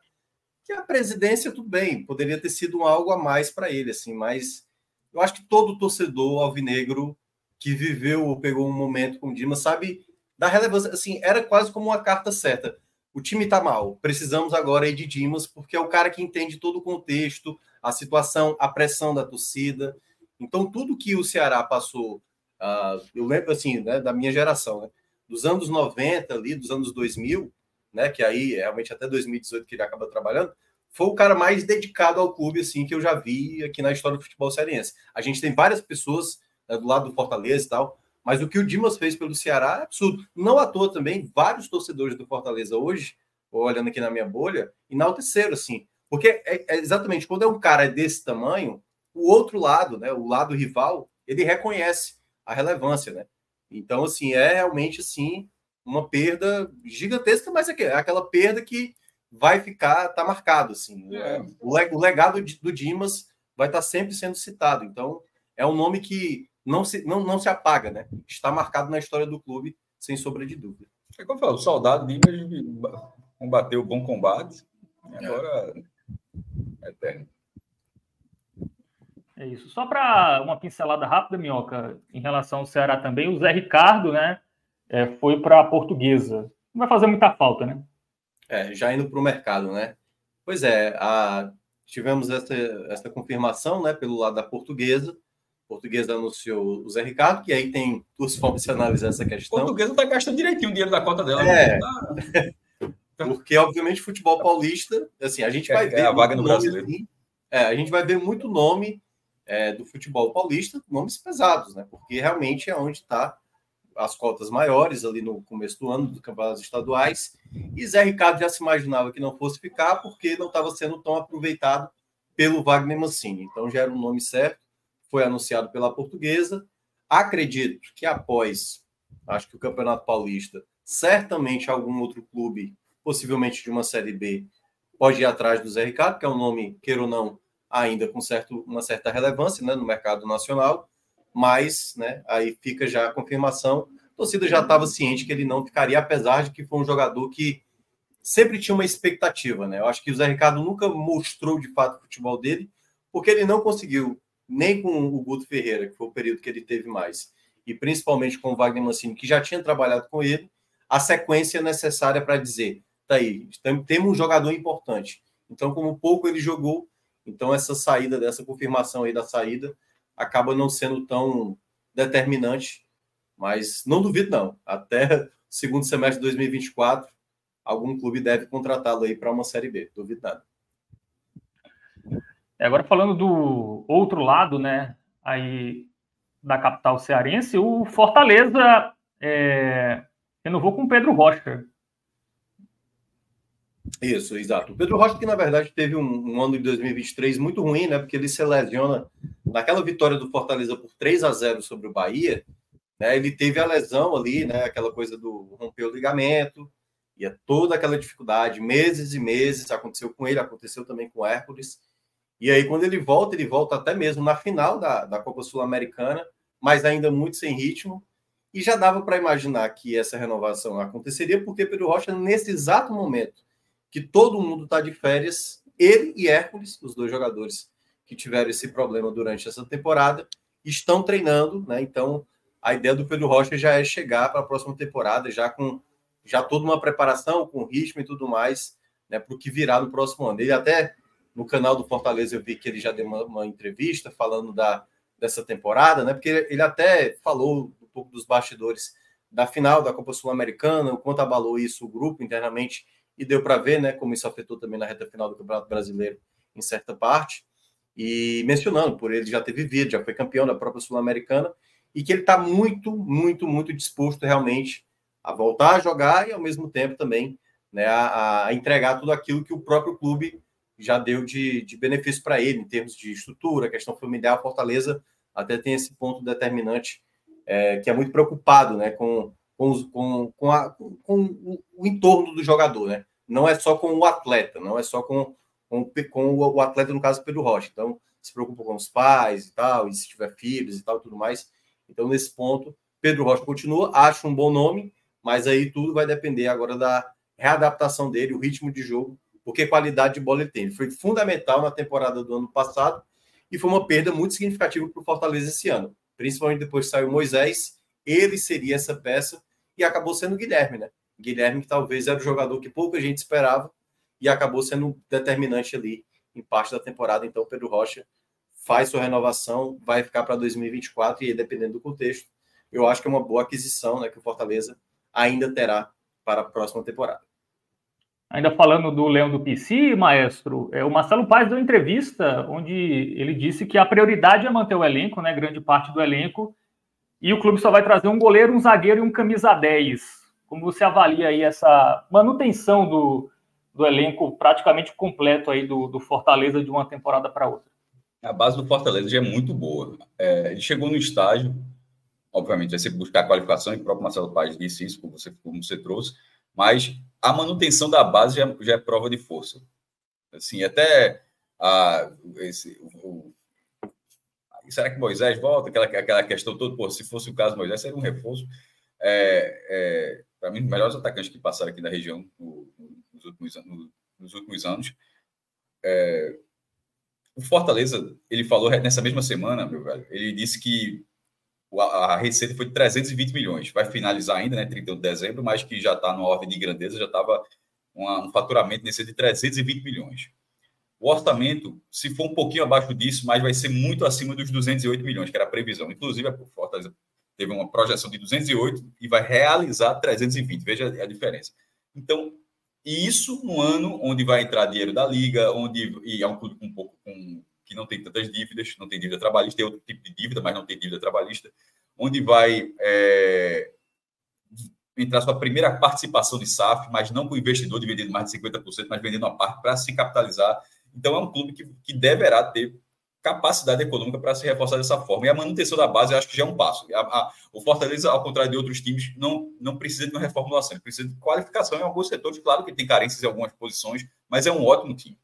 que a presidência, tudo bem, poderia ter sido algo a mais para ele, assim, mas eu acho que todo torcedor alvinegro que viveu ou pegou um momento com o Dimas sabe da relevância. Assim, era quase como uma carta certa. O time tá mal, precisamos agora de Dimas, porque é o cara que entende todo o contexto, a situação, a pressão da torcida. Então, tudo que o Ceará passou, uh, eu lembro assim, né, da minha geração, né, dos anos 90 ali, dos anos 2000, né, que aí realmente até 2018 que ele acaba trabalhando, foi o cara mais dedicado ao clube assim que eu já vi aqui na história do futebol cearense. A gente tem várias pessoas né, do lado do Fortaleza e tal. Mas o que o Dimas fez pelo Ceará é absurdo. Não à toa também, vários torcedores do Fortaleza hoje, olhando aqui na minha bolha, enalteceram, assim. Porque é, é exatamente quando é um cara desse tamanho, o outro lado, né, o lado rival, ele reconhece a relevância, né? Então, assim, é realmente, assim, uma perda gigantesca, mas é, é aquela perda que vai ficar, tá marcado, assim. É. O legado do Dimas vai estar sempre sendo citado. Então, é um nome que não se, não, não se apaga, né? Está marcado na história do clube, sem sombra de dúvida. É como eu falo, o soldado Dimas combateu o bom combate, agora é eterno. É isso. Só para uma pincelada rápida, Minhoca, em relação ao Ceará também, o Zé Ricardo, né, é, foi para a Portuguesa. Não vai fazer muita falta, né? É, já indo para o mercado, né? Pois é, a, tivemos essa, essa confirmação, né, pelo lado da Portuguesa. A Portuguesa anunciou o Zé Ricardo, que aí tem duas formas de analisar essa questão. A Portuguesa está gastando direitinho o dinheiro da conta dela. É. Tá... Porque, obviamente, futebol paulista, assim, a gente vai é, ver. É a vaga no brasileiro. Assim, é, a gente vai ver muito nome é, do futebol paulista, nomes pesados, né? Porque realmente é onde está as cotas maiores ali no começo do ano, dos campeonatos estaduais. E Zé Ricardo já se imaginava que não fosse ficar porque não estava sendo tão aproveitado pelo Wagner Mancini. Então já era um nome certo, foi anunciado pela portuguesa. Acredito que após, acho que o Campeonato Paulista, certamente algum outro clube, possivelmente de uma Série B, pode ir atrás do Zé Ricardo, que é um nome, queira ou não, ainda com certo, uma certa relevância né, no mercado nacional, mas né, aí fica já a confirmação. A torcida já estava ciente que ele não ficaria, apesar de que foi um jogador que sempre tinha uma expectativa. Né? Eu acho que o Zé Ricardo nunca mostrou de fato o futebol dele, porque ele não conseguiu, nem com o Guto Ferreira, que foi o período que ele teve mais, e principalmente com o Wagner Mancini, que já tinha trabalhado com ele, a sequência necessária para dizer: tá aí, temos um jogador importante. Então, como pouco ele jogou, então, essa saída, dessa confirmação aí da saída, acaba não sendo tão determinante, mas não duvido, não. Até segundo semestre de 2024, algum clube deve contratá-lo aí para uma Série B, duvido nada. Agora falando do outro lado, né, aí da capital cearense, o Fortaleza é, renovou com Pedro Rocha. Isso, exato. O Pedro Rocha, que na verdade teve um, um, ano de 2023 muito ruim, né? Porque ele se lesiona naquela vitória do Fortaleza por 3 a 0 sobre o Bahia, né? Ele teve a lesão ali, né? Aquela coisa do romper o ligamento, e é toda aquela dificuldade, meses e meses, aconteceu com ele, aconteceu também com o Hércules. E aí, quando ele volta, ele volta até mesmo na final da, da Copa Sul-Americana, mas ainda muito sem ritmo. E já dava para imaginar que essa renovação aconteceria, porque Pedro Rocha, nesse exato momento, que todo mundo está de férias, ele e Hércules, os dois jogadores que tiveram esse problema durante essa temporada, estão treinando, né? Então, a ideia do Pedro Rocha já é chegar para a próxima temporada já com já toda uma preparação, com ritmo e tudo mais, né, para o que virá no próximo ano. Ele até no canal do Fortaleza eu vi que ele já deu uma, uma entrevista falando da dessa temporada, né? Porque ele até falou um pouco dos bastidores da final da Copa Sul-Americana, o quanto abalou isso o grupo internamente e deu para ver, né, como isso afetou também na reta final do Campeonato Brasileiro em certa parte. E mencionando, por ele já ter vivido, já foi campeão da própria Sul-Americana e que ele está muito, muito, muito disposto realmente a voltar a jogar e ao mesmo tempo também né, a, a entregar tudo aquilo que o próprio clube já deu de, de benefício para ele em termos de estrutura, questão familiar. Fortaleza até tem esse ponto determinante é, que é muito preocupado né, com com, com, com, a, com, o entorno do jogador, né? Não é só com o atleta, não é só com, com, com o atleta, no caso, Pedro Rocha. Então, se preocupa com os pais e tal, e se tiver filhos e tal, tudo mais. Então, nesse ponto, Pedro Rocha continua, acho um bom nome, mas aí tudo vai depender agora da readaptação dele, o ritmo de jogo, porque qualidade de bola ele tem. Ele foi fundamental na temporada do ano passado e foi uma perda muito significativa para o Fortaleza esse ano, principalmente depois que saiu Moisés ele seria essa peça e acabou sendo o Guilherme, né? Guilherme, que talvez era o jogador que pouca gente esperava e acabou sendo determinante ali em parte da temporada. Então, Pedro Rocha faz sua renovação, vai ficar para 2024 e, dependendo do contexto, eu acho que é uma boa aquisição, né? Que o Fortaleza ainda terá para a próxima temporada. Ainda falando do Leão do PC, maestro, é, o Marcelo Paes deu entrevista onde ele disse que a prioridade é manter o elenco, né, grande parte do elenco, e o clube só vai trazer um goleiro, um zagueiro e um camisa 10. Como você avalia aí essa manutenção do, do elenco praticamente completo aí do, do Fortaleza de uma temporada para outra? A base do Fortaleza já é muito boa. É, ele chegou no estágio, obviamente vai ser buscar qualificação, e o próprio Marcelo Paes disse isso, como você, como você trouxe, mas a manutenção da base já, já é prova de força. Assim, até a, esse, o, será que Moisés volta? Aquela, aquela questão toda, pô, se fosse o caso Moisés, seria um reforço. É, é, Para mim, os melhores atacantes que passaram aqui na região no, nos, últimos, no, nos últimos anos. É, o Fortaleza, ele falou nessa mesma semana, meu velho, ele disse que a receita foi de 320 milhões. Vai finalizar ainda, né, 31 de dezembro, mas que já está na ordem de grandeza, já estava um faturamento nesse de 320 milhões. O orçamento, se for um pouquinho abaixo disso, mas vai ser muito acima dos 208 milhões, que era a previsão. Inclusive, a Fortaleza teve uma projeção de 208 e vai realizar 320. Veja a diferença. Então, isso no ano onde vai entrar dinheiro da liga, onde e é um clube um pouco que não tem tantas dívidas, não tem dívida trabalhista, tem outro tipo de dívida, mas não tem dívida trabalhista, onde vai é, entrar sua primeira participação de SAF, mas não com o investidor dividindo mais de 50%, mas vendendo uma parte para se capitalizar. Então, é um clube que, que deverá ter capacidade econômica para se reforçar dessa forma. E a manutenção da base, eu acho que já é um passo. A, a, o Fortaleza, ao contrário de outros times, não, não precisa de uma reformulação, precisa de qualificação em alguns setores. Claro que tem carências em algumas posições, mas é um ótimo time.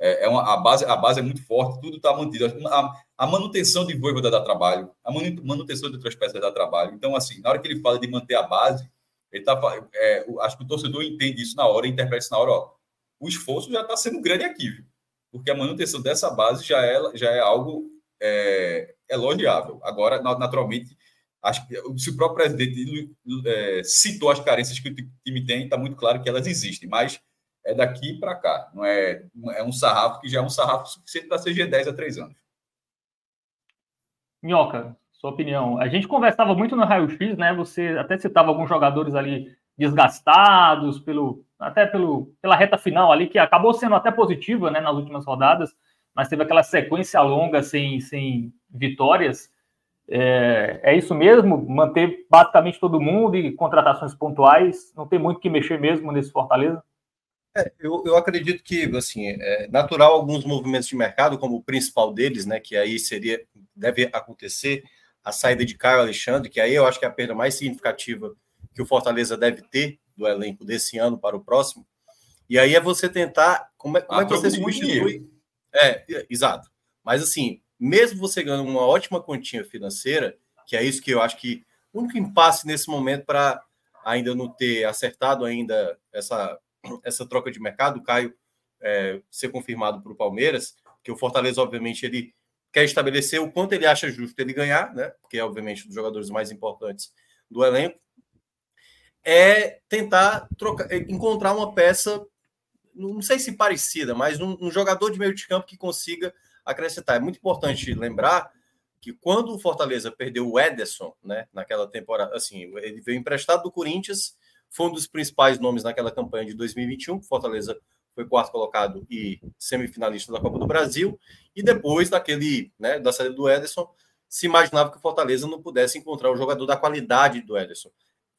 É, é uma, a, base, a base é muito forte, tudo está mantido. A, a, manutenção de Voivoda dá trabalho, a manutenção de outras peças dá trabalho. Então, assim, na hora que ele fala de manter a base, ele tá, é, acho que o torcedor entende isso na hora, interpreta isso na hora. Ó, o esforço já está sendo grande aqui, viu? Porque a manutenção dessa base já é, já é algo é, elogiável. Agora, naturalmente, acho que se o próprio presidente é, citou as carências que o time tem, está muito claro que elas existem, mas é daqui para cá. Não é, é um sarrafo que já é um sarrafo suficiente para ser G10 há três anos. Minhoca, sua opinião. A gente conversava muito no Raio X, né? Você até citava alguns jogadores ali desgastados pelo até pelo, pela reta final ali, que acabou sendo até positiva né, nas últimas rodadas, mas teve aquela sequência longa sem, sem vitórias. É, é, isso mesmo? Manter basicamente todo mundo e contratações pontuais? Não tem muito que mexer mesmo nesse Fortaleza? É, eu, eu acredito que, assim, é natural alguns movimentos de mercado, como o principal deles, né, que aí seria, deve acontecer, a saída de Caio Alexandre, que aí eu acho que é a perda mais significativa que o Fortaleza deve ter do elenco desse ano para o próximo. E aí é você tentar, como é, como é que você substitui? É, exato. Mas assim, mesmo você ganhando uma ótima quantia financeira, que é isso que eu acho que o único impasse nesse momento para ainda não ter acertado ainda essa essa troca de mercado, o Caio é, ser confirmado para o Palmeiras, que o Fortaleza, obviamente, ele quer estabelecer o quanto ele acha justo ele ganhar, né? Porque é, obviamente, um dos jogadores mais importantes do elenco, é tentar trocar, é, encontrar uma peça, não sei se parecida, mas um, um jogador de meio de campo que consiga acrescentar. É muito importante lembrar que quando o Fortaleza perdeu o Ederson, né, naquela temporada, assim, ele veio emprestado do Corinthians foi um dos principais nomes naquela campanha de 2021. Fortaleza foi quarto colocado e semifinalista da Copa do Brasil. E depois daquele, né, da saída do Ederson, se imaginava que o Fortaleza não pudesse encontrar um jogador da qualidade do Ederson.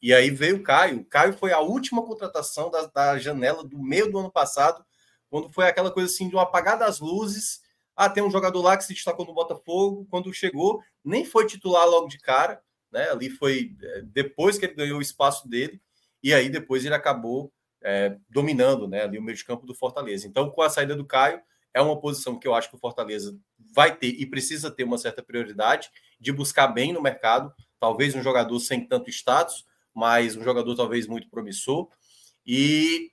E aí veio o Caio. O Caio foi a última contratação da, da janela do meio do ano passado, quando foi aquela coisa assim de um apagar das luzes. Ah, tem um jogador lá que se destacou no Botafogo. Quando chegou, nem foi titular logo de cara. Né? Ali foi é, depois que ele ganhou o espaço dele e aí depois ele acabou é, dominando né, ali o meio de campo do Fortaleza. Então, com a saída do Caio, é uma posição que eu acho que o Fortaleza vai ter e precisa ter uma certa prioridade de buscar bem no mercado, talvez um jogador sem tanto status, mas um jogador talvez muito promissor. E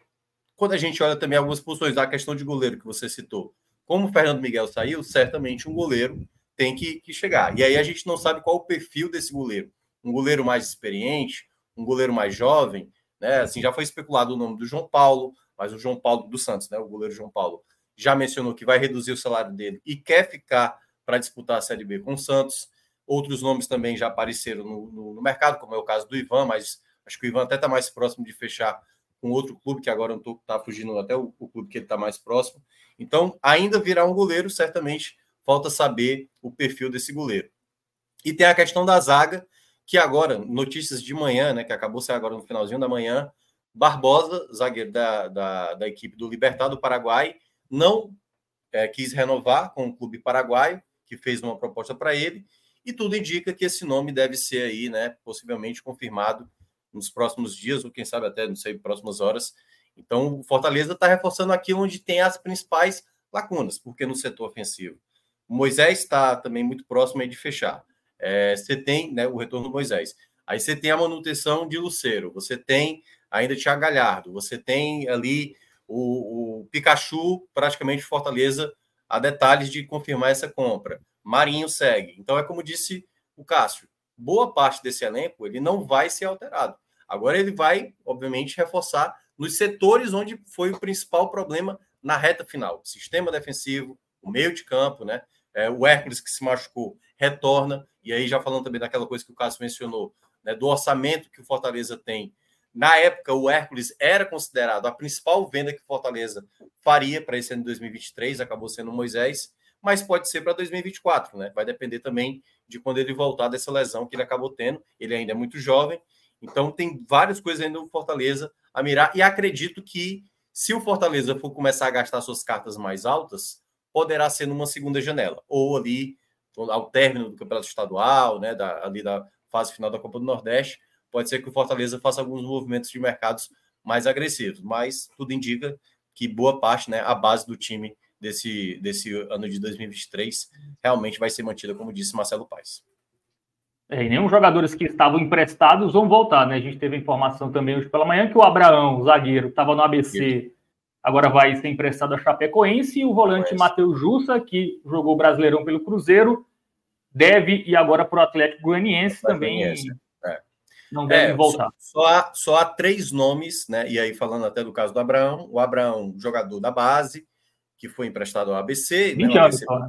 quando a gente olha também algumas posições da questão de goleiro que você citou, como o Fernando Miguel saiu, certamente um goleiro tem que, que chegar. E aí a gente não sabe qual o perfil desse goleiro. Um goleiro mais experiente, um goleiro mais jovem, né? Assim, já foi especulado o nome do João Paulo, mas o João Paulo do Santos, né? O goleiro João Paulo, já mencionou que vai reduzir o salário dele e quer ficar para disputar a Série B com o Santos. Outros nomes também já apareceram no, no, no, mercado, como é o caso do Ivan, mas acho que o Ivan até está mais próximo de fechar com outro clube, que agora não está fugindo até o, o, clube que ele está mais próximo. Então, ainda virá um goleiro, certamente falta saber o perfil desse goleiro. E tem a questão da zaga, que agora, notícias de manhã, né, que acabou saindo agora no finalzinho da manhã, Barbosa, zagueiro da, da, da equipe do Libertar do Paraguai, não é, quis renovar com o clube paraguaio, que fez uma proposta para ele, e tudo indica que esse nome deve ser aí, né, possivelmente confirmado nos próximos dias, ou quem sabe até, não sei, próximas horas. Então, o Fortaleza está reforçando aqui onde tem as principais lacunas, porque no setor ofensivo. O Moisés está também muito próximo de fechar. É, você tem né, o retorno do Moisés. Aí você tem a manutenção de Luceiro, você tem ainda Thiago Galhardo, você tem ali o, o Pikachu, praticamente Fortaleza, a detalhes de confirmar essa compra. Marinho segue. Então é como disse o Cássio, boa parte desse elenco ele não vai ser alterado. Agora ele vai, obviamente, reforçar nos setores onde foi o principal problema na reta final. Sistema defensivo, o meio de campo, né? É, o Hércules que se machucou retorna, e aí já falando também daquela coisa que o Cássio mencionou, né, do orçamento que o Fortaleza tem. Na época, o Hércules era considerado a principal venda que o Fortaleza faria para esse ano de 2023, acabou sendo o Moisés, mas pode ser para 2024, né? Vai depender também de quando ele voltar dessa lesão que ele acabou tendo. Ele ainda é muito jovem, então tem várias coisas ainda no Fortaleza a mirar. E acredito que se o Fortaleza for começar a gastar suas cartas mais altas, poderá ser numa segunda janela, ou ali ao término do campeonato estadual, né? Da, ali da fase final da Copa do Nordeste, pode ser que o Fortaleza faça alguns movimentos de mercados mais agressivos, mas tudo indica que boa parte, né, a base do time desse, desse ano de 2023 realmente vai ser mantida, como disse Marcelo Paes. É, e nenhum jogadores que estavam emprestados vão voltar, né? A gente teve a informação também hoje pela manhã que o Abraão, o zagueiro, estava no ABC, agora vai ser emprestado a Chapecoense, e o volante Matheus Jussa, que jogou o Brasileirão pelo Cruzeiro, deve ir agora para o Atlético Goianiense também. É. Não deve é, voltar. Só, só, há, só há três nomes, né? E aí, falando até do caso do Abraão, o Abraão, jogador da base, que foi emprestado ao ABC. 20 né, ABC, né?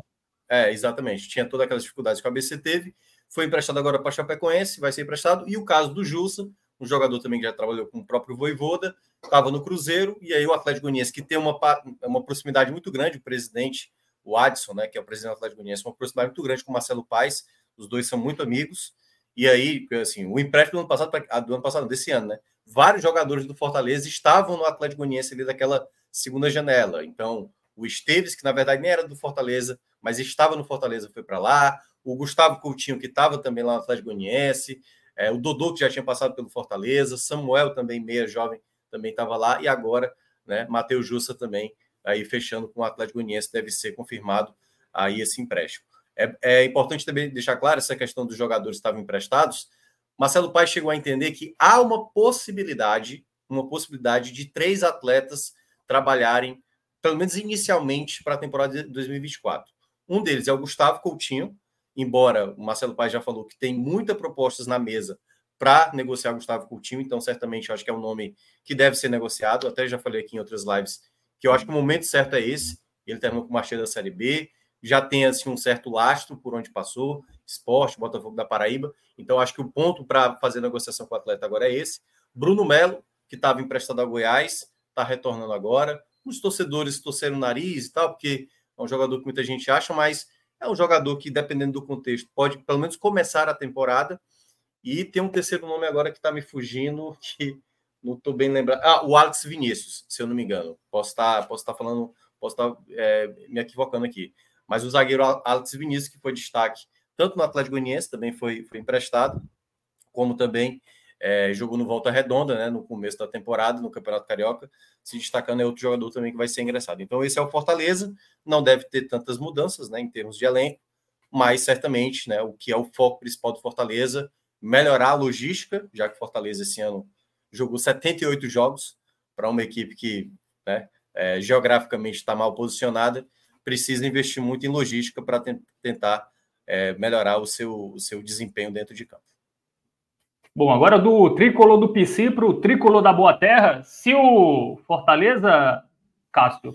É, exatamente. Tinha todas aquelas dificuldades que o ABC teve. Foi emprestado agora para Chapecoense, vai ser emprestado. E o caso do Jussa, um jogador também que já trabalhou com o próprio Voivoda, estava no Cruzeiro, e aí o Atlético Goianiense, que tem uma, uma proximidade muito grande, o presidente, o Adson, né, que é o presidente do Atlético Goianiense, uma proximidade muito grande com o Marcelo Paes, os dois são muito amigos, e aí, assim, o empréstimo do ano passado, do ano passado, desse ano, né, vários jogadores do Fortaleza estavam no Atlético Goianiense ali daquela segunda janela, então o Esteves, que na verdade nem era do Fortaleza, mas estava no Fortaleza, foi para lá. O Gustavo Coutinho, que estava também lá no Atlético Goianiense. É, o Dodô, que já tinha passado pelo Fortaleza. Samuel, também meia jovem, também estava lá. E agora, né, Matheus Jussa também, aí fechando com o Atlético Goianiense, deve ser confirmado aí esse empréstimo. É, é importante também deixar claro essa questão dos jogadores que estavam emprestados. Marcelo Paes chegou a entender que há uma possibilidade, uma possibilidade de três atletas trabalharem pelo menos inicialmente, para a temporada de 2024. Um deles é o Gustavo Coutinho, embora o Marcelo Paes já falou que tem muitas propostas na mesa para negociar Gustavo Coutinho, então certamente acho que é um nome que deve ser negociado. Até já falei aqui em outras lives que eu acho que o momento certo é esse. Ele terminou com o Marcha da Série B, já tem assim, um certo lastro por onde passou, esporte, Botafogo da Paraíba. Então acho que o ponto para fazer negociação com o atleta agora é esse. Bruno Melo, que estava emprestado a Goiás, está retornando agora os torcedores torceram o nariz e tal, porque é um jogador que muita gente acha, mas é um jogador que, dependendo do contexto, pode pelo menos começar a temporada. E tem um terceiro nome agora que está me fugindo, que não estou bem lembrado. Ah, o Alex Vinícius, se eu não me engano. Posso estar, tá, posso tá falando, posso estar tá, é, me equivocando aqui. Mas o zagueiro Alex Vinícius, que foi destaque tanto no Atlético Goianiense, também foi, foi emprestado, como também é, jogou no Volta Redonda, né, no começo da temporada, no Campeonato Carioca, se destacando é outro jogador também que vai ser engraçado. Então, esse é o Fortaleza, não deve ter tantas mudanças né, em termos de elenco, mas certamente né, o que é o foco principal do Fortaleza, melhorar a logística, já que Fortaleza esse ano jogou 78 jogos para uma equipe que né, é, geograficamente está mal posicionada, precisa investir muito em logística para tentar é, melhorar o seu, o seu desempenho dentro de campo. Bom, agora do tricolor do PC para o tricolor da Boa Terra. Se o Fortaleza, Cássio,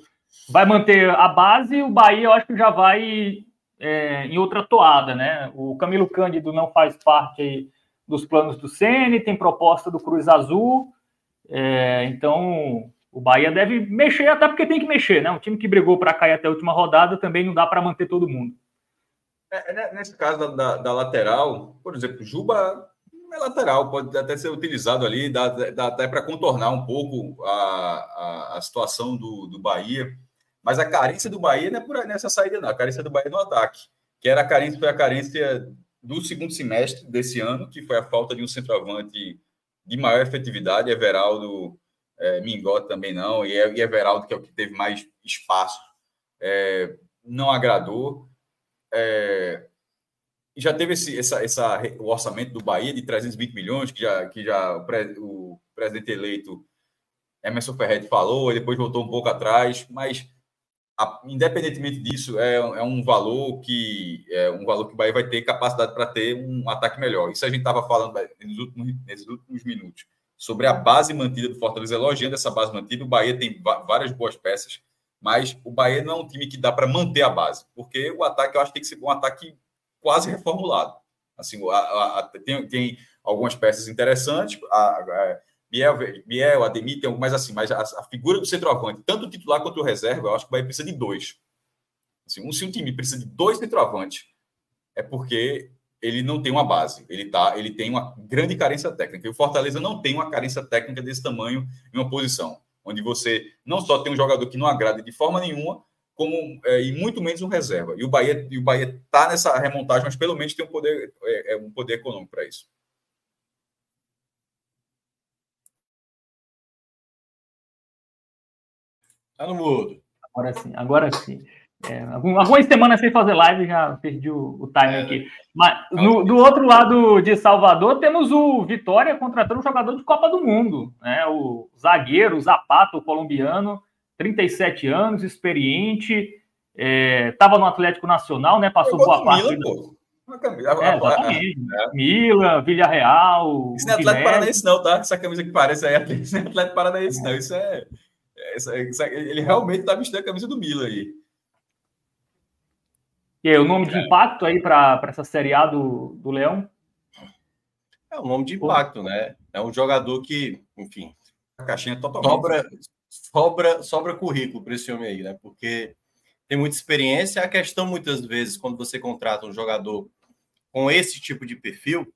vai manter a base, o Bahia eu acho que já vai é, em outra toada, né? O Camilo Cândido não faz parte dos planos do Sene, tem proposta do Cruz Azul. É, então, o Bahia deve mexer, até porque tem que mexer, né? Um time que brigou para cair até a última rodada também não dá para manter todo mundo. É, né, nesse caso da, da, da, lateral, por exemplo, Juba é lateral, pode até ser utilizado ali, dá, dá até para contornar um pouco a, a, a, situação do, do Bahia. Mas a carência do Bahia não é por nessa saída, não. A carência do Bahia é no ataque, que era a carência, foi a carência do segundo semestre desse ano, que foi a falta de um centroavante de maior efetividade, Everaldo é, Mingó também não, e, e Everaldo, que é o que teve mais espaço, é, não agradou. É, já teve esse, essa, essa, o orçamento do Bahia de 320 milhões, que já, que já o, pre, o presidente eleito Emerson Ferretti falou, e depois voltou um pouco atrás, mas a, independentemente disso, é, é, um valor que é um valor que o Bahia vai ter capacidade para ter um ataque melhor. Isso a gente estava falando nos últimos, nesses últimos minutos sobre a base mantida do Fortaleza, elogiando essa base mantida. O Bahia tem várias boas peças, mas o Bahia não é um time que dá para manter a base, porque o ataque eu acho que tem que ser um ataque quase reformulado. Assim, a, a, a, tem, tem algumas peças interessantes, a, Biel, Biel, Ademir tem mais assim, mas a, a, figura do centroavante, tanto o titular quanto o reserva, eu acho que vai precisar de dois. Assim, um, se um time precisa de dois centroavantes, é porque ele não tem uma base, ele tá, ele tem uma grande carência técnica. E o Fortaleza não tem uma carência técnica desse tamanho em uma posição onde você não só tem um jogador que não agrada de forma nenhuma, como é, e muito menos um reserva. E o Bahia e o Bahia tá nessa remontagem, mas pelo menos tem um poder é, é um poder econômico para isso. Tá no mudo. Agora sim, agora sim. É, algumas semanas sem fazer live, já perdi o, o time é, aqui. Mas no, do outro lado de Salvador, temos o Vitória contratando um jogador de Copa do Mundo, né? O zagueiro, o Zapato, o colombiano, 37 anos, experiente, estava é, no Atlético Nacional, né? Passou boa parte. Mila, pô. É, exatamente. É. Mila, Villarreal. Isso não é Atlético Paranaense, não, tá? Essa camisa que parece aí, é Atlético Paranaense, não. Isso é ele realmente está vestindo a camisa do Milan aí. E aí, o nome de impacto aí para essa Série A do, do Leão? É um nome de impacto, né? É um jogador que, enfim, a caixinha totalmente. Sobra, sobra, sobra currículo para esse homem aí, né? Porque tem muita experiência. A questão, muitas vezes, quando você contrata um jogador com esse tipo de perfil,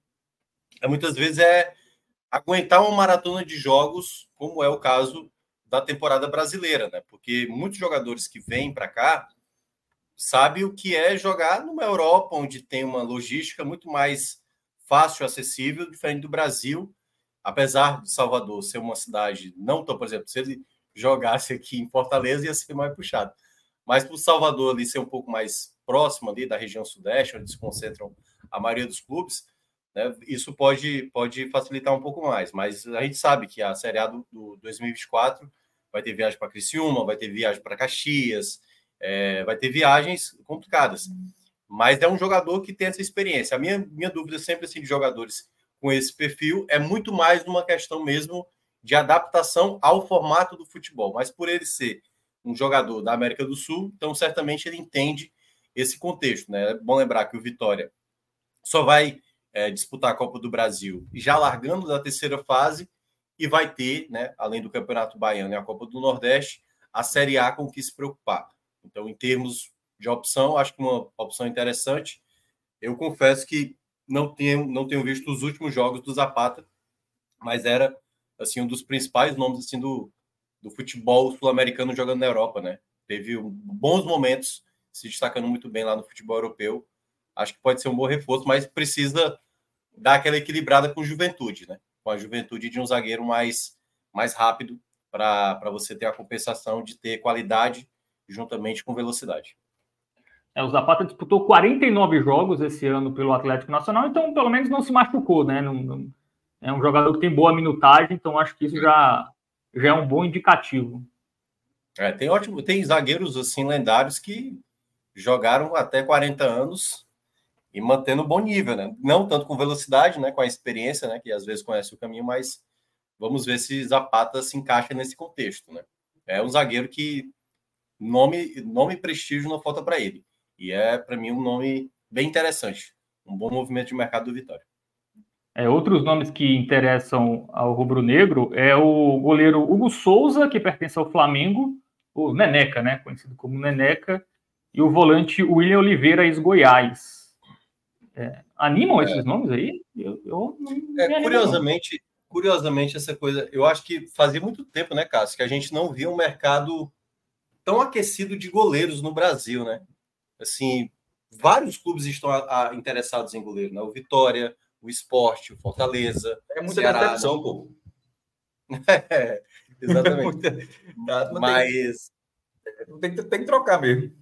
é, muitas vezes é aguentar uma maratona de jogos, como é o caso da temporada brasileira, né? Porque muitos jogadores que vêm para cá sabem o que é jogar numa Europa onde tem uma logística muito mais fácil, acessível, diferente do Brasil, apesar de Salvador ser uma cidade não tão, por exemplo, se ele jogasse aqui em Fortaleza ia ser mais puxado. Mas para o Salvador ali ser um pouco mais próximo ali da região sudeste, onde se concentram a maioria dos clubes, né, isso pode, pode facilitar um pouco mais. Mas a gente sabe que a Série A do, do 2024 vai ter viagem para Criciúma, vai ter viagem para Caxias, é, vai ter viagens complicadas. Mas é um jogador que tem essa experiência. A minha, minha dúvida sempre assim, de jogadores com esse perfil é muito mais uma questão mesmo de adaptação ao formato do futebol. Mas por ele ser um jogador da América do Sul, então certamente ele entende esse contexto. Né? É bom lembrar que o Vitória só vai é, disputar a Copa do Brasil já largando da terceira fase e vai ter, né, além do Campeonato Baiano e a Copa do Nordeste, a Série A com que se preocupar. Então, em termos de opção, acho que uma opção interessante. Eu confesso que não tenho, não tenho visto os últimos jogos do Zapata, mas era assim um dos principais nomes assim do, do futebol sul-americano jogando na Europa, né? Teve bons momentos, se destacando muito bem lá no futebol europeu. Acho que pode ser um bom reforço, mas precisa dar aquela equilibrada com juventude, né? com a juventude de um zagueiro mais, mais rápido para você ter a compensação de ter qualidade juntamente com velocidade. É, o Zapata disputou 49 jogos esse ano pelo Atlético Nacional, então pelo menos não se machucou, né? Não, não, é um jogador que tem boa minutagem, então acho que isso já, já é um bom indicativo. É, tem ótimo, tem zagueiros assim lendários que jogaram até 40 anos e mantendo um bom nível, né? Não tanto com velocidade, né? Com a experiência, né? Que às vezes conhece o caminho, mas vamos ver se Zapata se encaixa nesse contexto, né? É um zagueiro que nome, nome e prestígio não falta para ele. E é, para mim, um nome bem interessante. Um bom movimento de mercado do Vitória. É, outros nomes que interessam ao rubro-negro é o goleiro Hugo Souza, que pertence ao Flamengo, o Neneca, né? Conhecido como Neneca, e o volante William Oliveira, ex-Goiás. É, animam é. esses nomes aí? Eu, eu é, curiosamente, curiosamente, essa coisa, eu acho que fazia muito tempo, né, Cássio, que a gente não via um mercado tão aquecido de goleiros no Brasil, né? Assim, vários clubes estão a, a, interessados em goleiro, né? O Vitória, o Esporte, o Fortaleza. É muita Ceará, decepção, pô. é, exatamente. É mas. Tem, tem, tem, que trocar mesmo.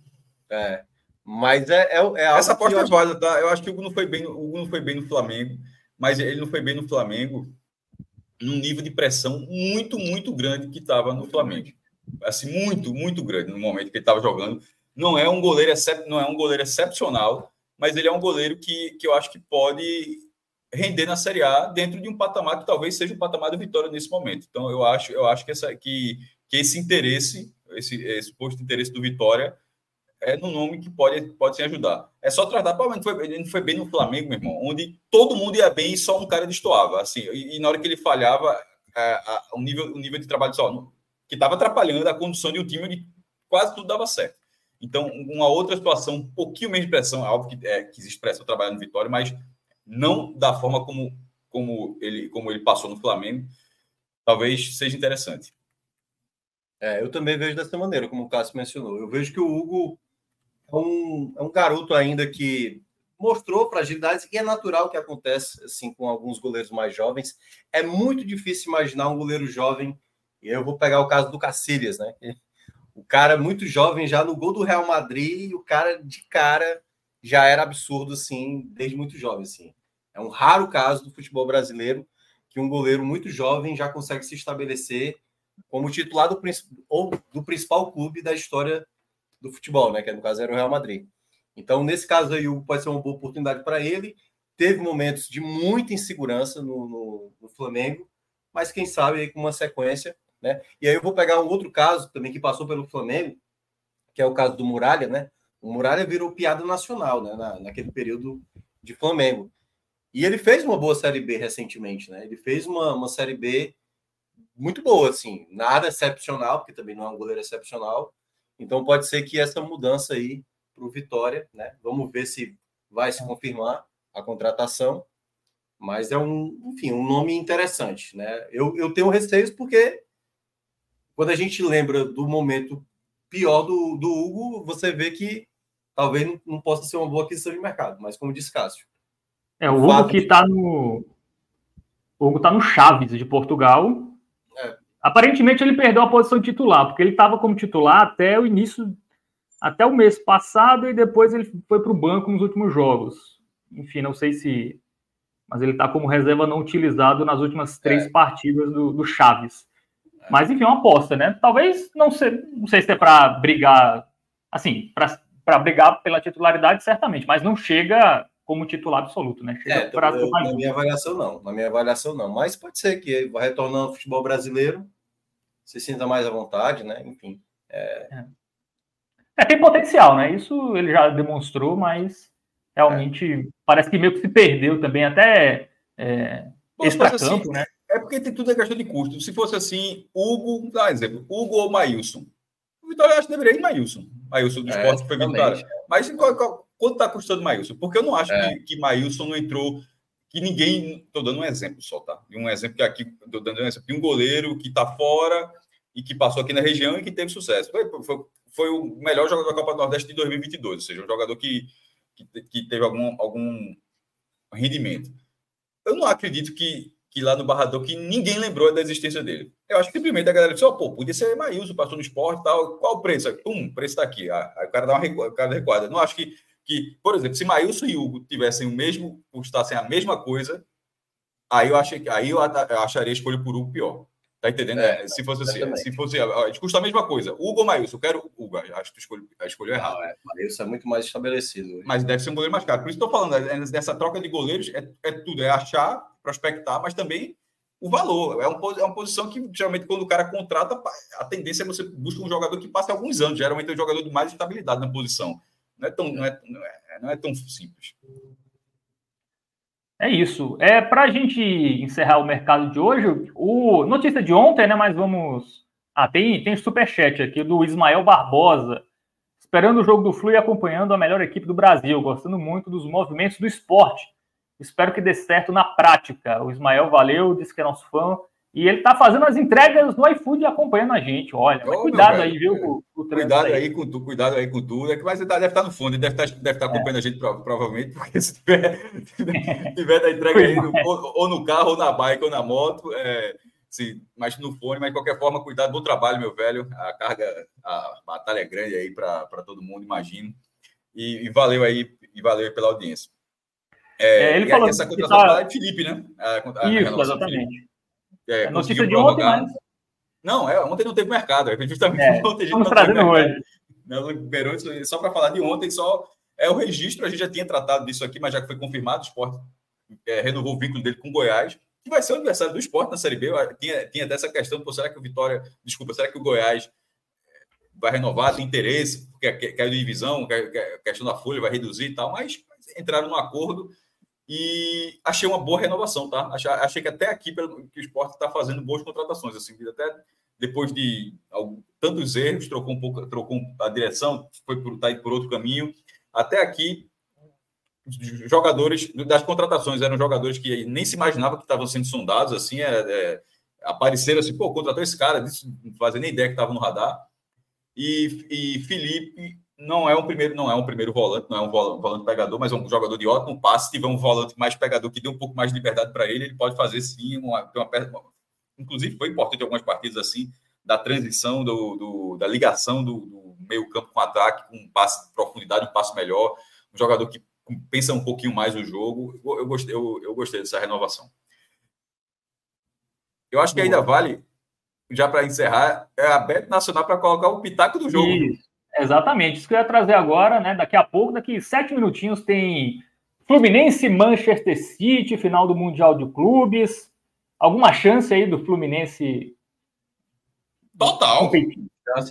É. Mas é, é, é Essa aposta é válida, tá? Eu acho que o Hugo não foi bem, o Hugo não foi bem no Flamengo, mas ele não foi bem no Flamengo num nível de pressão muito, muito grande que estava no Flamengo. Assim, muito, muito grande no momento que ele estava jogando. Não é um goleiro excep... não é um goleiro excepcional, mas ele é um goleiro que, que eu acho que pode render na Série A dentro de um patamar que talvez seja o patamar do Vitória nesse momento. Então eu acho, eu acho que, essa, que, que esse interesse, esse, esse posto de interesse do Vitória é no nome que pode, pode se ajudar. É só tratar, provavelmente foi, não foi bem no Flamengo, meu irmão, onde todo mundo ia bem e só um cara destoava. Assim, e, e na hora que ele falhava, é, a, o, nível, o nível de trabalho só, que estava atrapalhando a condução de um time onde quase tudo dava certo. Então, uma outra situação, um pouquinho menos de pressão, é que, é, que existe pressão trabalhando no Vitória, mas não da forma como, como, ele, como ele passou no Flamengo, talvez seja interessante. É, eu também vejo dessa maneira, como o Cássio mencionou. Eu vejo que o Hugo é um, é um garoto ainda que mostrou fragilidades e é natural que acontece assim com alguns goleiros mais jovens. É muito difícil imaginar um goleiro jovem. E eu vou pegar o caso do Cacilhas, né? O cara muito jovem já no gol do Real Madrid e o cara de cara já era absurdo assim desde muito jovem assim. É um raro caso do futebol brasileiro que um goleiro muito jovem já consegue se estabelecer como titular do, ou do principal clube da história do futebol, né? Que no caso era o Real Madrid. Então, nesse caso aí, pode ser uma boa oportunidade para ele. Teve momentos de muita insegurança no, no, no, Flamengo, mas quem sabe aí com uma sequência, né? E aí eu vou pegar um outro caso também que passou pelo Flamengo, que é o caso do Muralha, né? O Muralha virou piada nacional, né? Na, naquele período de Flamengo. E ele fez uma boa Série B recentemente, né? Ele fez uma, uma Série B muito boa, assim. Nada excepcional, porque também não é um goleiro excepcional, então pode ser que essa mudança aí para o Vitória, né? Vamos ver se vai se confirmar a contratação, mas é um, enfim, um nome interessante, né? Eu, eu tenho receios porque quando a gente lembra do momento pior do, do Hugo, você vê que talvez não, não possa ser uma boa aquisição de mercado, mas como disse Cássio. É, o Hugo que está no. O Hugo está no Chaves de Portugal, Aparentemente ele perdeu a posição de titular, porque ele estava como titular até o início, até o mês passado, e depois ele foi para o banco nos últimos jogos. Enfim, não sei se. Mas ele está como reserva não utilizado nas últimas três é. partidas do, do Chaves. É. Mas enfim, é uma aposta, né? Talvez não sei, não sei se é para brigar, assim, para brigar pela titularidade, certamente, mas não chega como titular absoluto, né? Chega é, pra eu, na minha avaliação, não. Na minha avaliação, não. Mas pode ser que vai retornando ao futebol brasileiro, se sinta mais à vontade, né? Enfim. É... É. é tem potencial, né? Isso ele já demonstrou, mas realmente é. parece que meio que se perdeu também, até é, extra-campo, assim, né? É porque tem tudo a questão de custo. Se fosse assim, Hugo, dá um exemplo, Hugo ou Maílson. O Vitória acho que deveria ir Maílson. Maílson do é, esporte foi Vitória. Mas qual, qual, quanto está custando Maílson? Porque eu não acho é. que, que Maílson não entrou. Que ninguém. Estou dando um exemplo só, tá? Um exemplo que aqui. Estou dando um exemplo de um goleiro que está fora e que passou aqui na região e que teve sucesso. Foi, foi, foi o melhor jogador da Copa do Nordeste de 2022, ou seja, um jogador que, que, que teve algum, algum rendimento. Eu não acredito que, que lá no Barrador que ninguém lembrou da existência dele. Eu acho que simplesmente a galera disse, oh, pô, podia ser Maílson, passou no esporte tal. Qual o preço? Pum, o preço está aqui. Aí o cara dá uma recuada, o cara recuada. Não acho que que, por exemplo, se Maílson e Hugo tivessem o mesmo, custassem a mesma coisa, aí eu achei aí eu acharia a escolha por Hugo pior. Tá entendendo? É, se fosse assim, se fosse, a gente custa a mesma coisa. Hugo ou Maílson? Eu quero Hugo. Acho que tu escolheu, escolheu errado. é, Maílson é muito mais estabelecido. Mas deve ser um goleiro mais caro. Por isso estou falando, é, é, dessa troca de goleiros, é, é tudo, é achar, prospectar, mas também o valor. É, um, é uma posição que, geralmente, quando o cara contrata, a tendência é você buscar um jogador que passe alguns anos. Geralmente é um jogador de mais estabilidade na posição. Não é tão, não é, não é, não é tão simples. É isso. É para a gente encerrar o mercado de hoje, o notícia de ontem, né? Mas vamos. Ah, tem, tem superchat aqui do Ismael Barbosa. Esperando o jogo do Flu e acompanhando a melhor equipe do Brasil, gostando muito dos movimentos do esporte. Espero que dê certo na prática. O Ismael valeu, disse que é nosso fã. E ele tá fazendo as entregas no iFood e acompanhando a gente. Olha, oh, cuidado aí, viu? Com, com cuidado aí. aí. com tudo, cuidado aí com tudo. É que mas ele deve estar no fundo, ele deve estar, deve estar acompanhando é. a gente provavelmente, porque se tiver, tiver da entrega aí no, ou, ou, no carro, ou na bike, ou na moto, é, sim, mas no fone, mas de qualquer forma, cuidado, bom trabalho, meu velho. A carga, a batalha é grande aí para todo mundo, imagino. E, e, valeu aí, e valeu pela audiência. É, é ele falou essa contratação tá... é Felipe, né? A, a Isso, exatamente. É, é notícia de ontem, mas... Não, é, ontem não teve mercado. É justamente é, ontem a gente estamos trazendo hoje. Só para falar de ontem, só é o registro. A gente já tinha tratado disso aqui, mas já que foi confirmado, o esporte é, renovou o vínculo dele com o Goiás, que vai ser o aniversário do esporte na Série B. Tinha, tinha dessa questão, pô, será que o Vitória, desculpa, será que o Goiás é, vai renovar, tem interesse, porque caiu de divisão, a questão da folha vai reduzir e tal, mas entraram no acordo e achei uma boa renovação, tá? Achei, achei que até aqui pelo, que o esporte está fazendo boas contratações, assim, até depois de algum, tantos erros, trocou um pouco, trocou a direção, foi por, tá por outro caminho. Até aqui, jogadores das contratações eram jogadores que nem se imaginava que estavam sendo sondados, assim, é, é, apareceram assim, pô, contratou esse cara, não fazia nem ideia que estava no radar. E, e Felipe não é um primeiro, não é um primeiro volante, não é um volante pegador, mas é um jogador de ótimo passe. Se tiver um volante mais pegador que dê um pouco mais de liberdade para ele, ele pode fazer sim uma, uma, uma, inclusive foi importante algumas partidas assim da transição do, do da ligação do, do, meio campo com ataque, com um passe de profundidade, um passe melhor, um jogador que pensa um pouquinho mais o jogo. Eu, eu gostei, eu, eu, gostei dessa renovação. Eu acho que ainda vale já para encerrar é a Bet Nacional para colocar o pitaco do jogo. Isso. Exatamente, isso que eu ia trazer agora, né? Daqui a pouco, daqui sete minutinhos, tem Fluminense Manchester City, final do Mundial de Clubes. Alguma chance aí do Fluminense? Total.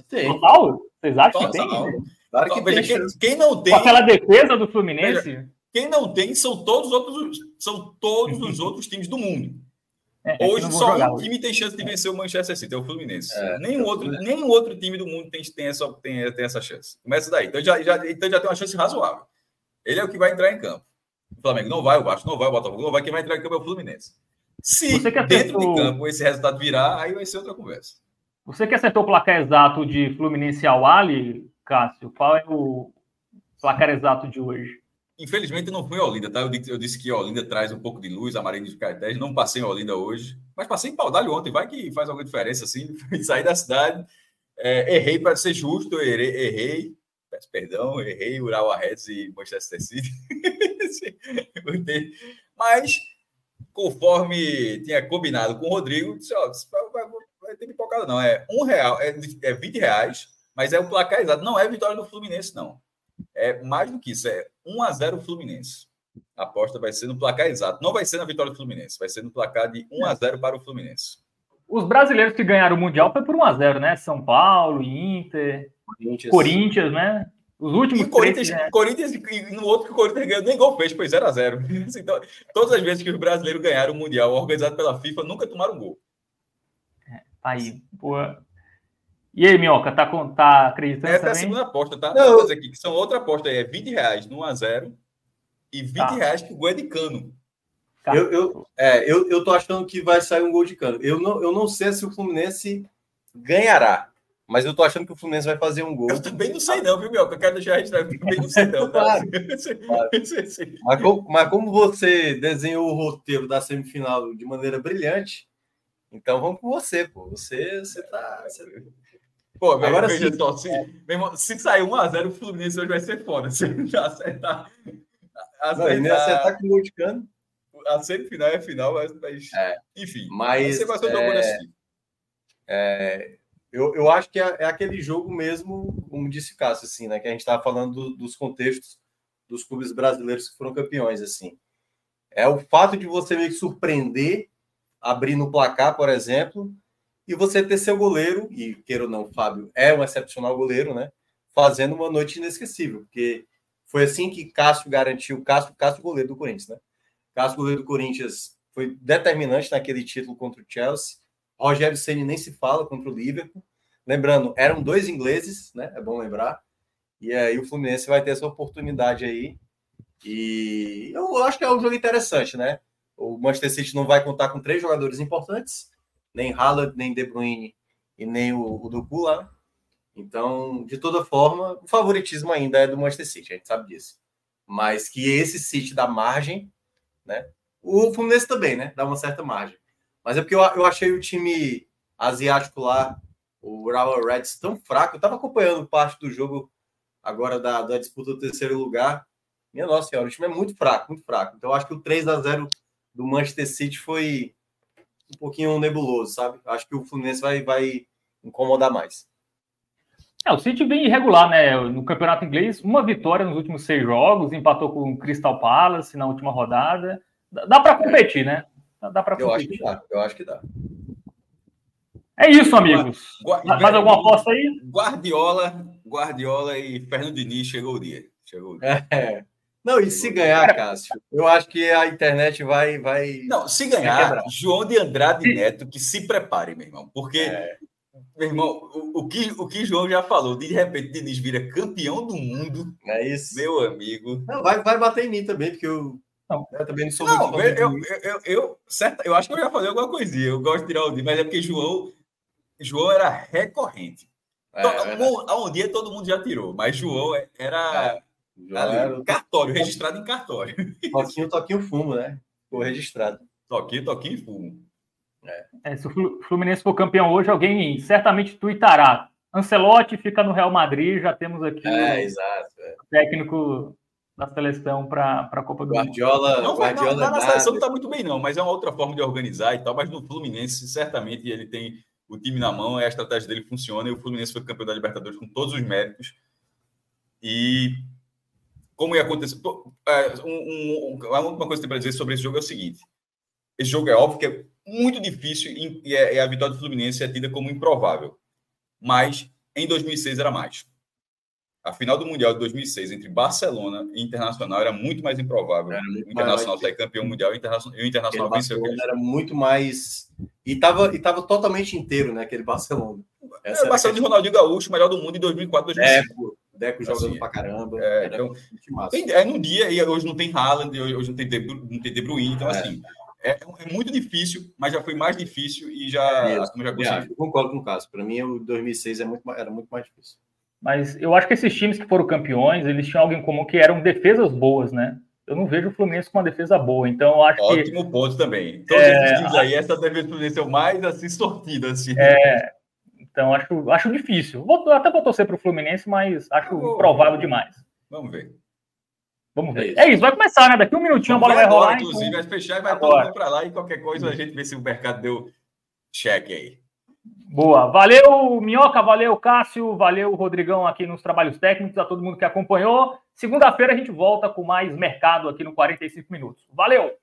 Total? Vocês acham Total. que tem? Claro que Veja, quem, quem, não tem. Com aquela defesa do Fluminense? Veja, quem não tem são todos os outros, são todos os outros times do mundo. É, é Hoje só um time tem chance de vencer o Manchester City, é o Fluminense. É, nenhum, outro, nenhum outro time do mundo tem, tem, essa, tem, tem essa chance. Começa daí. Então já, já, então já tem uma chance razoável. Ele é o que vai entrar em campo. O Flamengo não vai, o Vasco não vai, o Botafogo não vai. Quem vai entrar em campo é o Fluminense. Se dentro de campo esse resultado virar, aí vai ser outra conversa. Você que acertou o placar exato de Fluminense ao Ali, Cássio, qual é o placar exato de hoje? Infelizmente não fui em Olinda, tá? Eu disse, que Olinda traz um pouco de luz, a Marinha de Caetés. Não passei em Olinda hoje, mas passei em Paudalho ontem. Vai que faz alguma diferença, assim. Sair da cidade. É, errei para ser justo, errei, errei. Peço perdão, errei Ural Reds e Manchester City. mas, conforme tinha combinado com o Rodrigo, disse: Ó, vai, ter pipocada, não. É um real, é, é 20 reais, mas é o placar exato. Não é vitória do Fluminense, não. É mais do que isso, é 1 a 0 Fluminense. A aposta vai ser no placar exato. Não vai ser na vitória do Fluminense, vai ser no placar de 1 a 0 para o Fluminense. Os brasileiros que ganharam o Mundial foi por 1 a 0 né? São Paulo, Inter, Corinthians, Corinthians né? Os últimos e Corinthians, três, né? Corinthians e no outro que o Corinthians ganhou, nem gol fez, foi 0 a 0 então, Todas as vezes que os brasileiros ganharam o Mundial organizado pela FIFA, nunca tomaram gol. É, aí. Pô, e aí, Minhoca, tá, tá acreditando Essa também? é a segunda aposta, tá? Não, eu... aqui, que são outra aposta aí, é 20 reais no 1x0 e 20 tá. reais que o gol é de cano. Tá. Eu, eu, é, eu, eu tô achando que vai sair um gol de cano. Eu não, eu não sei se o Fluminense ganhará, mas eu tô achando que o Fluminense vai fazer um gol. Eu também não sei não, viu, Minhoca? Eu quero deixar registrado, eu também não sei não. Tá? claro, claro. mas, como, mas como você desenhou o roteiro da semifinal de maneira brilhante, então vamos com você, pô. Você, você tá... Você... Pô, agora veja sim. só, se, irmão, se sair 1x0, o Fluminense hoje vai ser foda. Se acertar. Acertar, não, acertar com o Moticano. A semifinal é final, mas. mas é, enfim, mas. Vai ser é, é, eu, eu acho que é, é, aquele jogo mesmo, como disse Cássio, assim, né? Que a gente estava falando do, dos contextos dos clubes brasileiros que foram campeões, assim. É o fato de você meio que surpreender, abrir no placar, por exemplo, e você ter seu goleiro, e queira ou não, Fábio é um excepcional goleiro, né? Fazendo uma noite inesquecível, porque foi assim que Cássio garantiu, Cássio, Cássio goleiro do Corinthians, né? caso goleiro do Corinthians foi determinante naquele título contra o Chelsea. Rogério Ceni nem se fala contra o Liverpool. Lembrando, eram dois ingleses, né? É bom lembrar. E aí o Fluminense vai ter essa oportunidade aí. E eu acho que é um jogo interessante, né? O Manchester City não vai contar com três jogadores importantes, nem Haaland, nem De Bruyne e nem o, o Ducu lá. Então, de toda forma, o favoritismo ainda é do Manchester City, a gente sabe disso. Mas que esse City dá margem, né? O Fluminense também, né? Dá uma certa margem. Mas é porque eu, eu achei o time asiático lá, o Urawa Reds, tão fraco. Eu estava acompanhando parte do jogo agora da, da disputa do terceiro lugar. Minha nossa senhora, o time é muito fraco, muito fraco. Então, eu acho que o 3 a 0 do Manchester City foi um pouquinho nebuloso, sabe? Acho que o Fluminense vai, vai incomodar mais. É, o City vem irregular, né? No campeonato inglês, uma vitória nos últimos seis jogos, empatou com o Crystal Palace na última rodada. Dá para competir, né? Dá para competir. Eu acho que dá. Eu acho que dá. É isso, amigos. Guarda, Mais alguma aposta aí? Guardiola, Guardiola e Fernando Diniz chegou o dia. Chegou o dia. É. Não, e se ganhar, Cássio, eu acho que a internet vai. vai... Não, se ganhar, João de Andrade Neto, que se prepare, meu irmão. Porque é. Meu irmão, o, o, que, o que João já falou, de repente Diniz vira campeão do mundo. É isso. Meu amigo. Não, vai, vai bater em mim também, porque eu, não. eu também não sou não, muito. Eu, eu, eu, eu, certo, eu acho que eu já falei alguma coisinha. Eu gosto de tirar o dia, mas é porque João, João era recorrente. É, então, é um dia todo mundo já tirou, mas João era, é, João ali, era... cartório, registrado em cartório. Toquinho, toquinho fumo, né? Ficou registrado. Toquinho, toquinho fumo. É. É, se o Fluminense for campeão hoje, alguém certamente tuitará. Ancelotti fica no Real Madrid, já temos aqui é, exato, é. o técnico da seleção para a Copa do Guardiola, Mundo. Não, Guardiola não, na seleção não está muito bem, não, mas é uma outra forma de organizar e tal. Mas no Fluminense, certamente, ele tem o time na mão, a estratégia dele funciona e o Fluminense foi campeão da Libertadores com todos os méritos. E como ia acontecer. É, um, um, uma coisa que tem para dizer sobre esse jogo é o seguinte: esse jogo é óbvio que é muito difícil e é, a vitória do Fluminense é tida como improvável. Mas em 2006 era mais. A final do Mundial de 2006 entre Barcelona e Internacional era muito mais improvável. Era muito o Internacional sair campeão mundial e o Internacional, venceu. Era muito mais. E estava e tava totalmente inteiro, né? Aquele Barcelona. Essa é, o Barcelona de Ronaldinho Gaúcho, melhor do mundo em 2004, 2005. Deco, Deco jogando assim, pra caramba. É, então, tem, é num dia, e hoje não tem Haaland, hoje não tem De, não tem de Bruyne, então é. assim é, é, muito difícil, mas já foi mais difícil e já, é, já conseguiu. Eu concordo com o caso. Para mim, o 2006 é muito, era muito mais difícil. Mas eu acho que esses times que foram campeões, eles tinham algo em comum que eram defesas boas, né? Eu não vejo o Fluminense com uma defesa boa, então eu acho Ótimo que... Ótimo ponto também. Todos é... esses times aí, essa defesa do Fluminense é o mais, assim, sortida, assim. É, então acho, acho difícil. Vou, até vou torcer para o Fluminense, mas acho improvável demais. Vamos ver. Vamos ver. É isso. é isso, vai começar, né? Daqui um minutinho Vamos a bola vai agora, rolar. Inclusive, então... vai fechar e vai agora. todo mundo para lá e qualquer coisa a gente vê se o mercado deu cheque aí. Boa. Valeu, Minhoca, valeu, Cássio, valeu, Rodrigão aqui nos trabalhos técnicos, a todo mundo que acompanhou. Segunda-feira a gente volta com mais mercado aqui no 45 minutos. Valeu!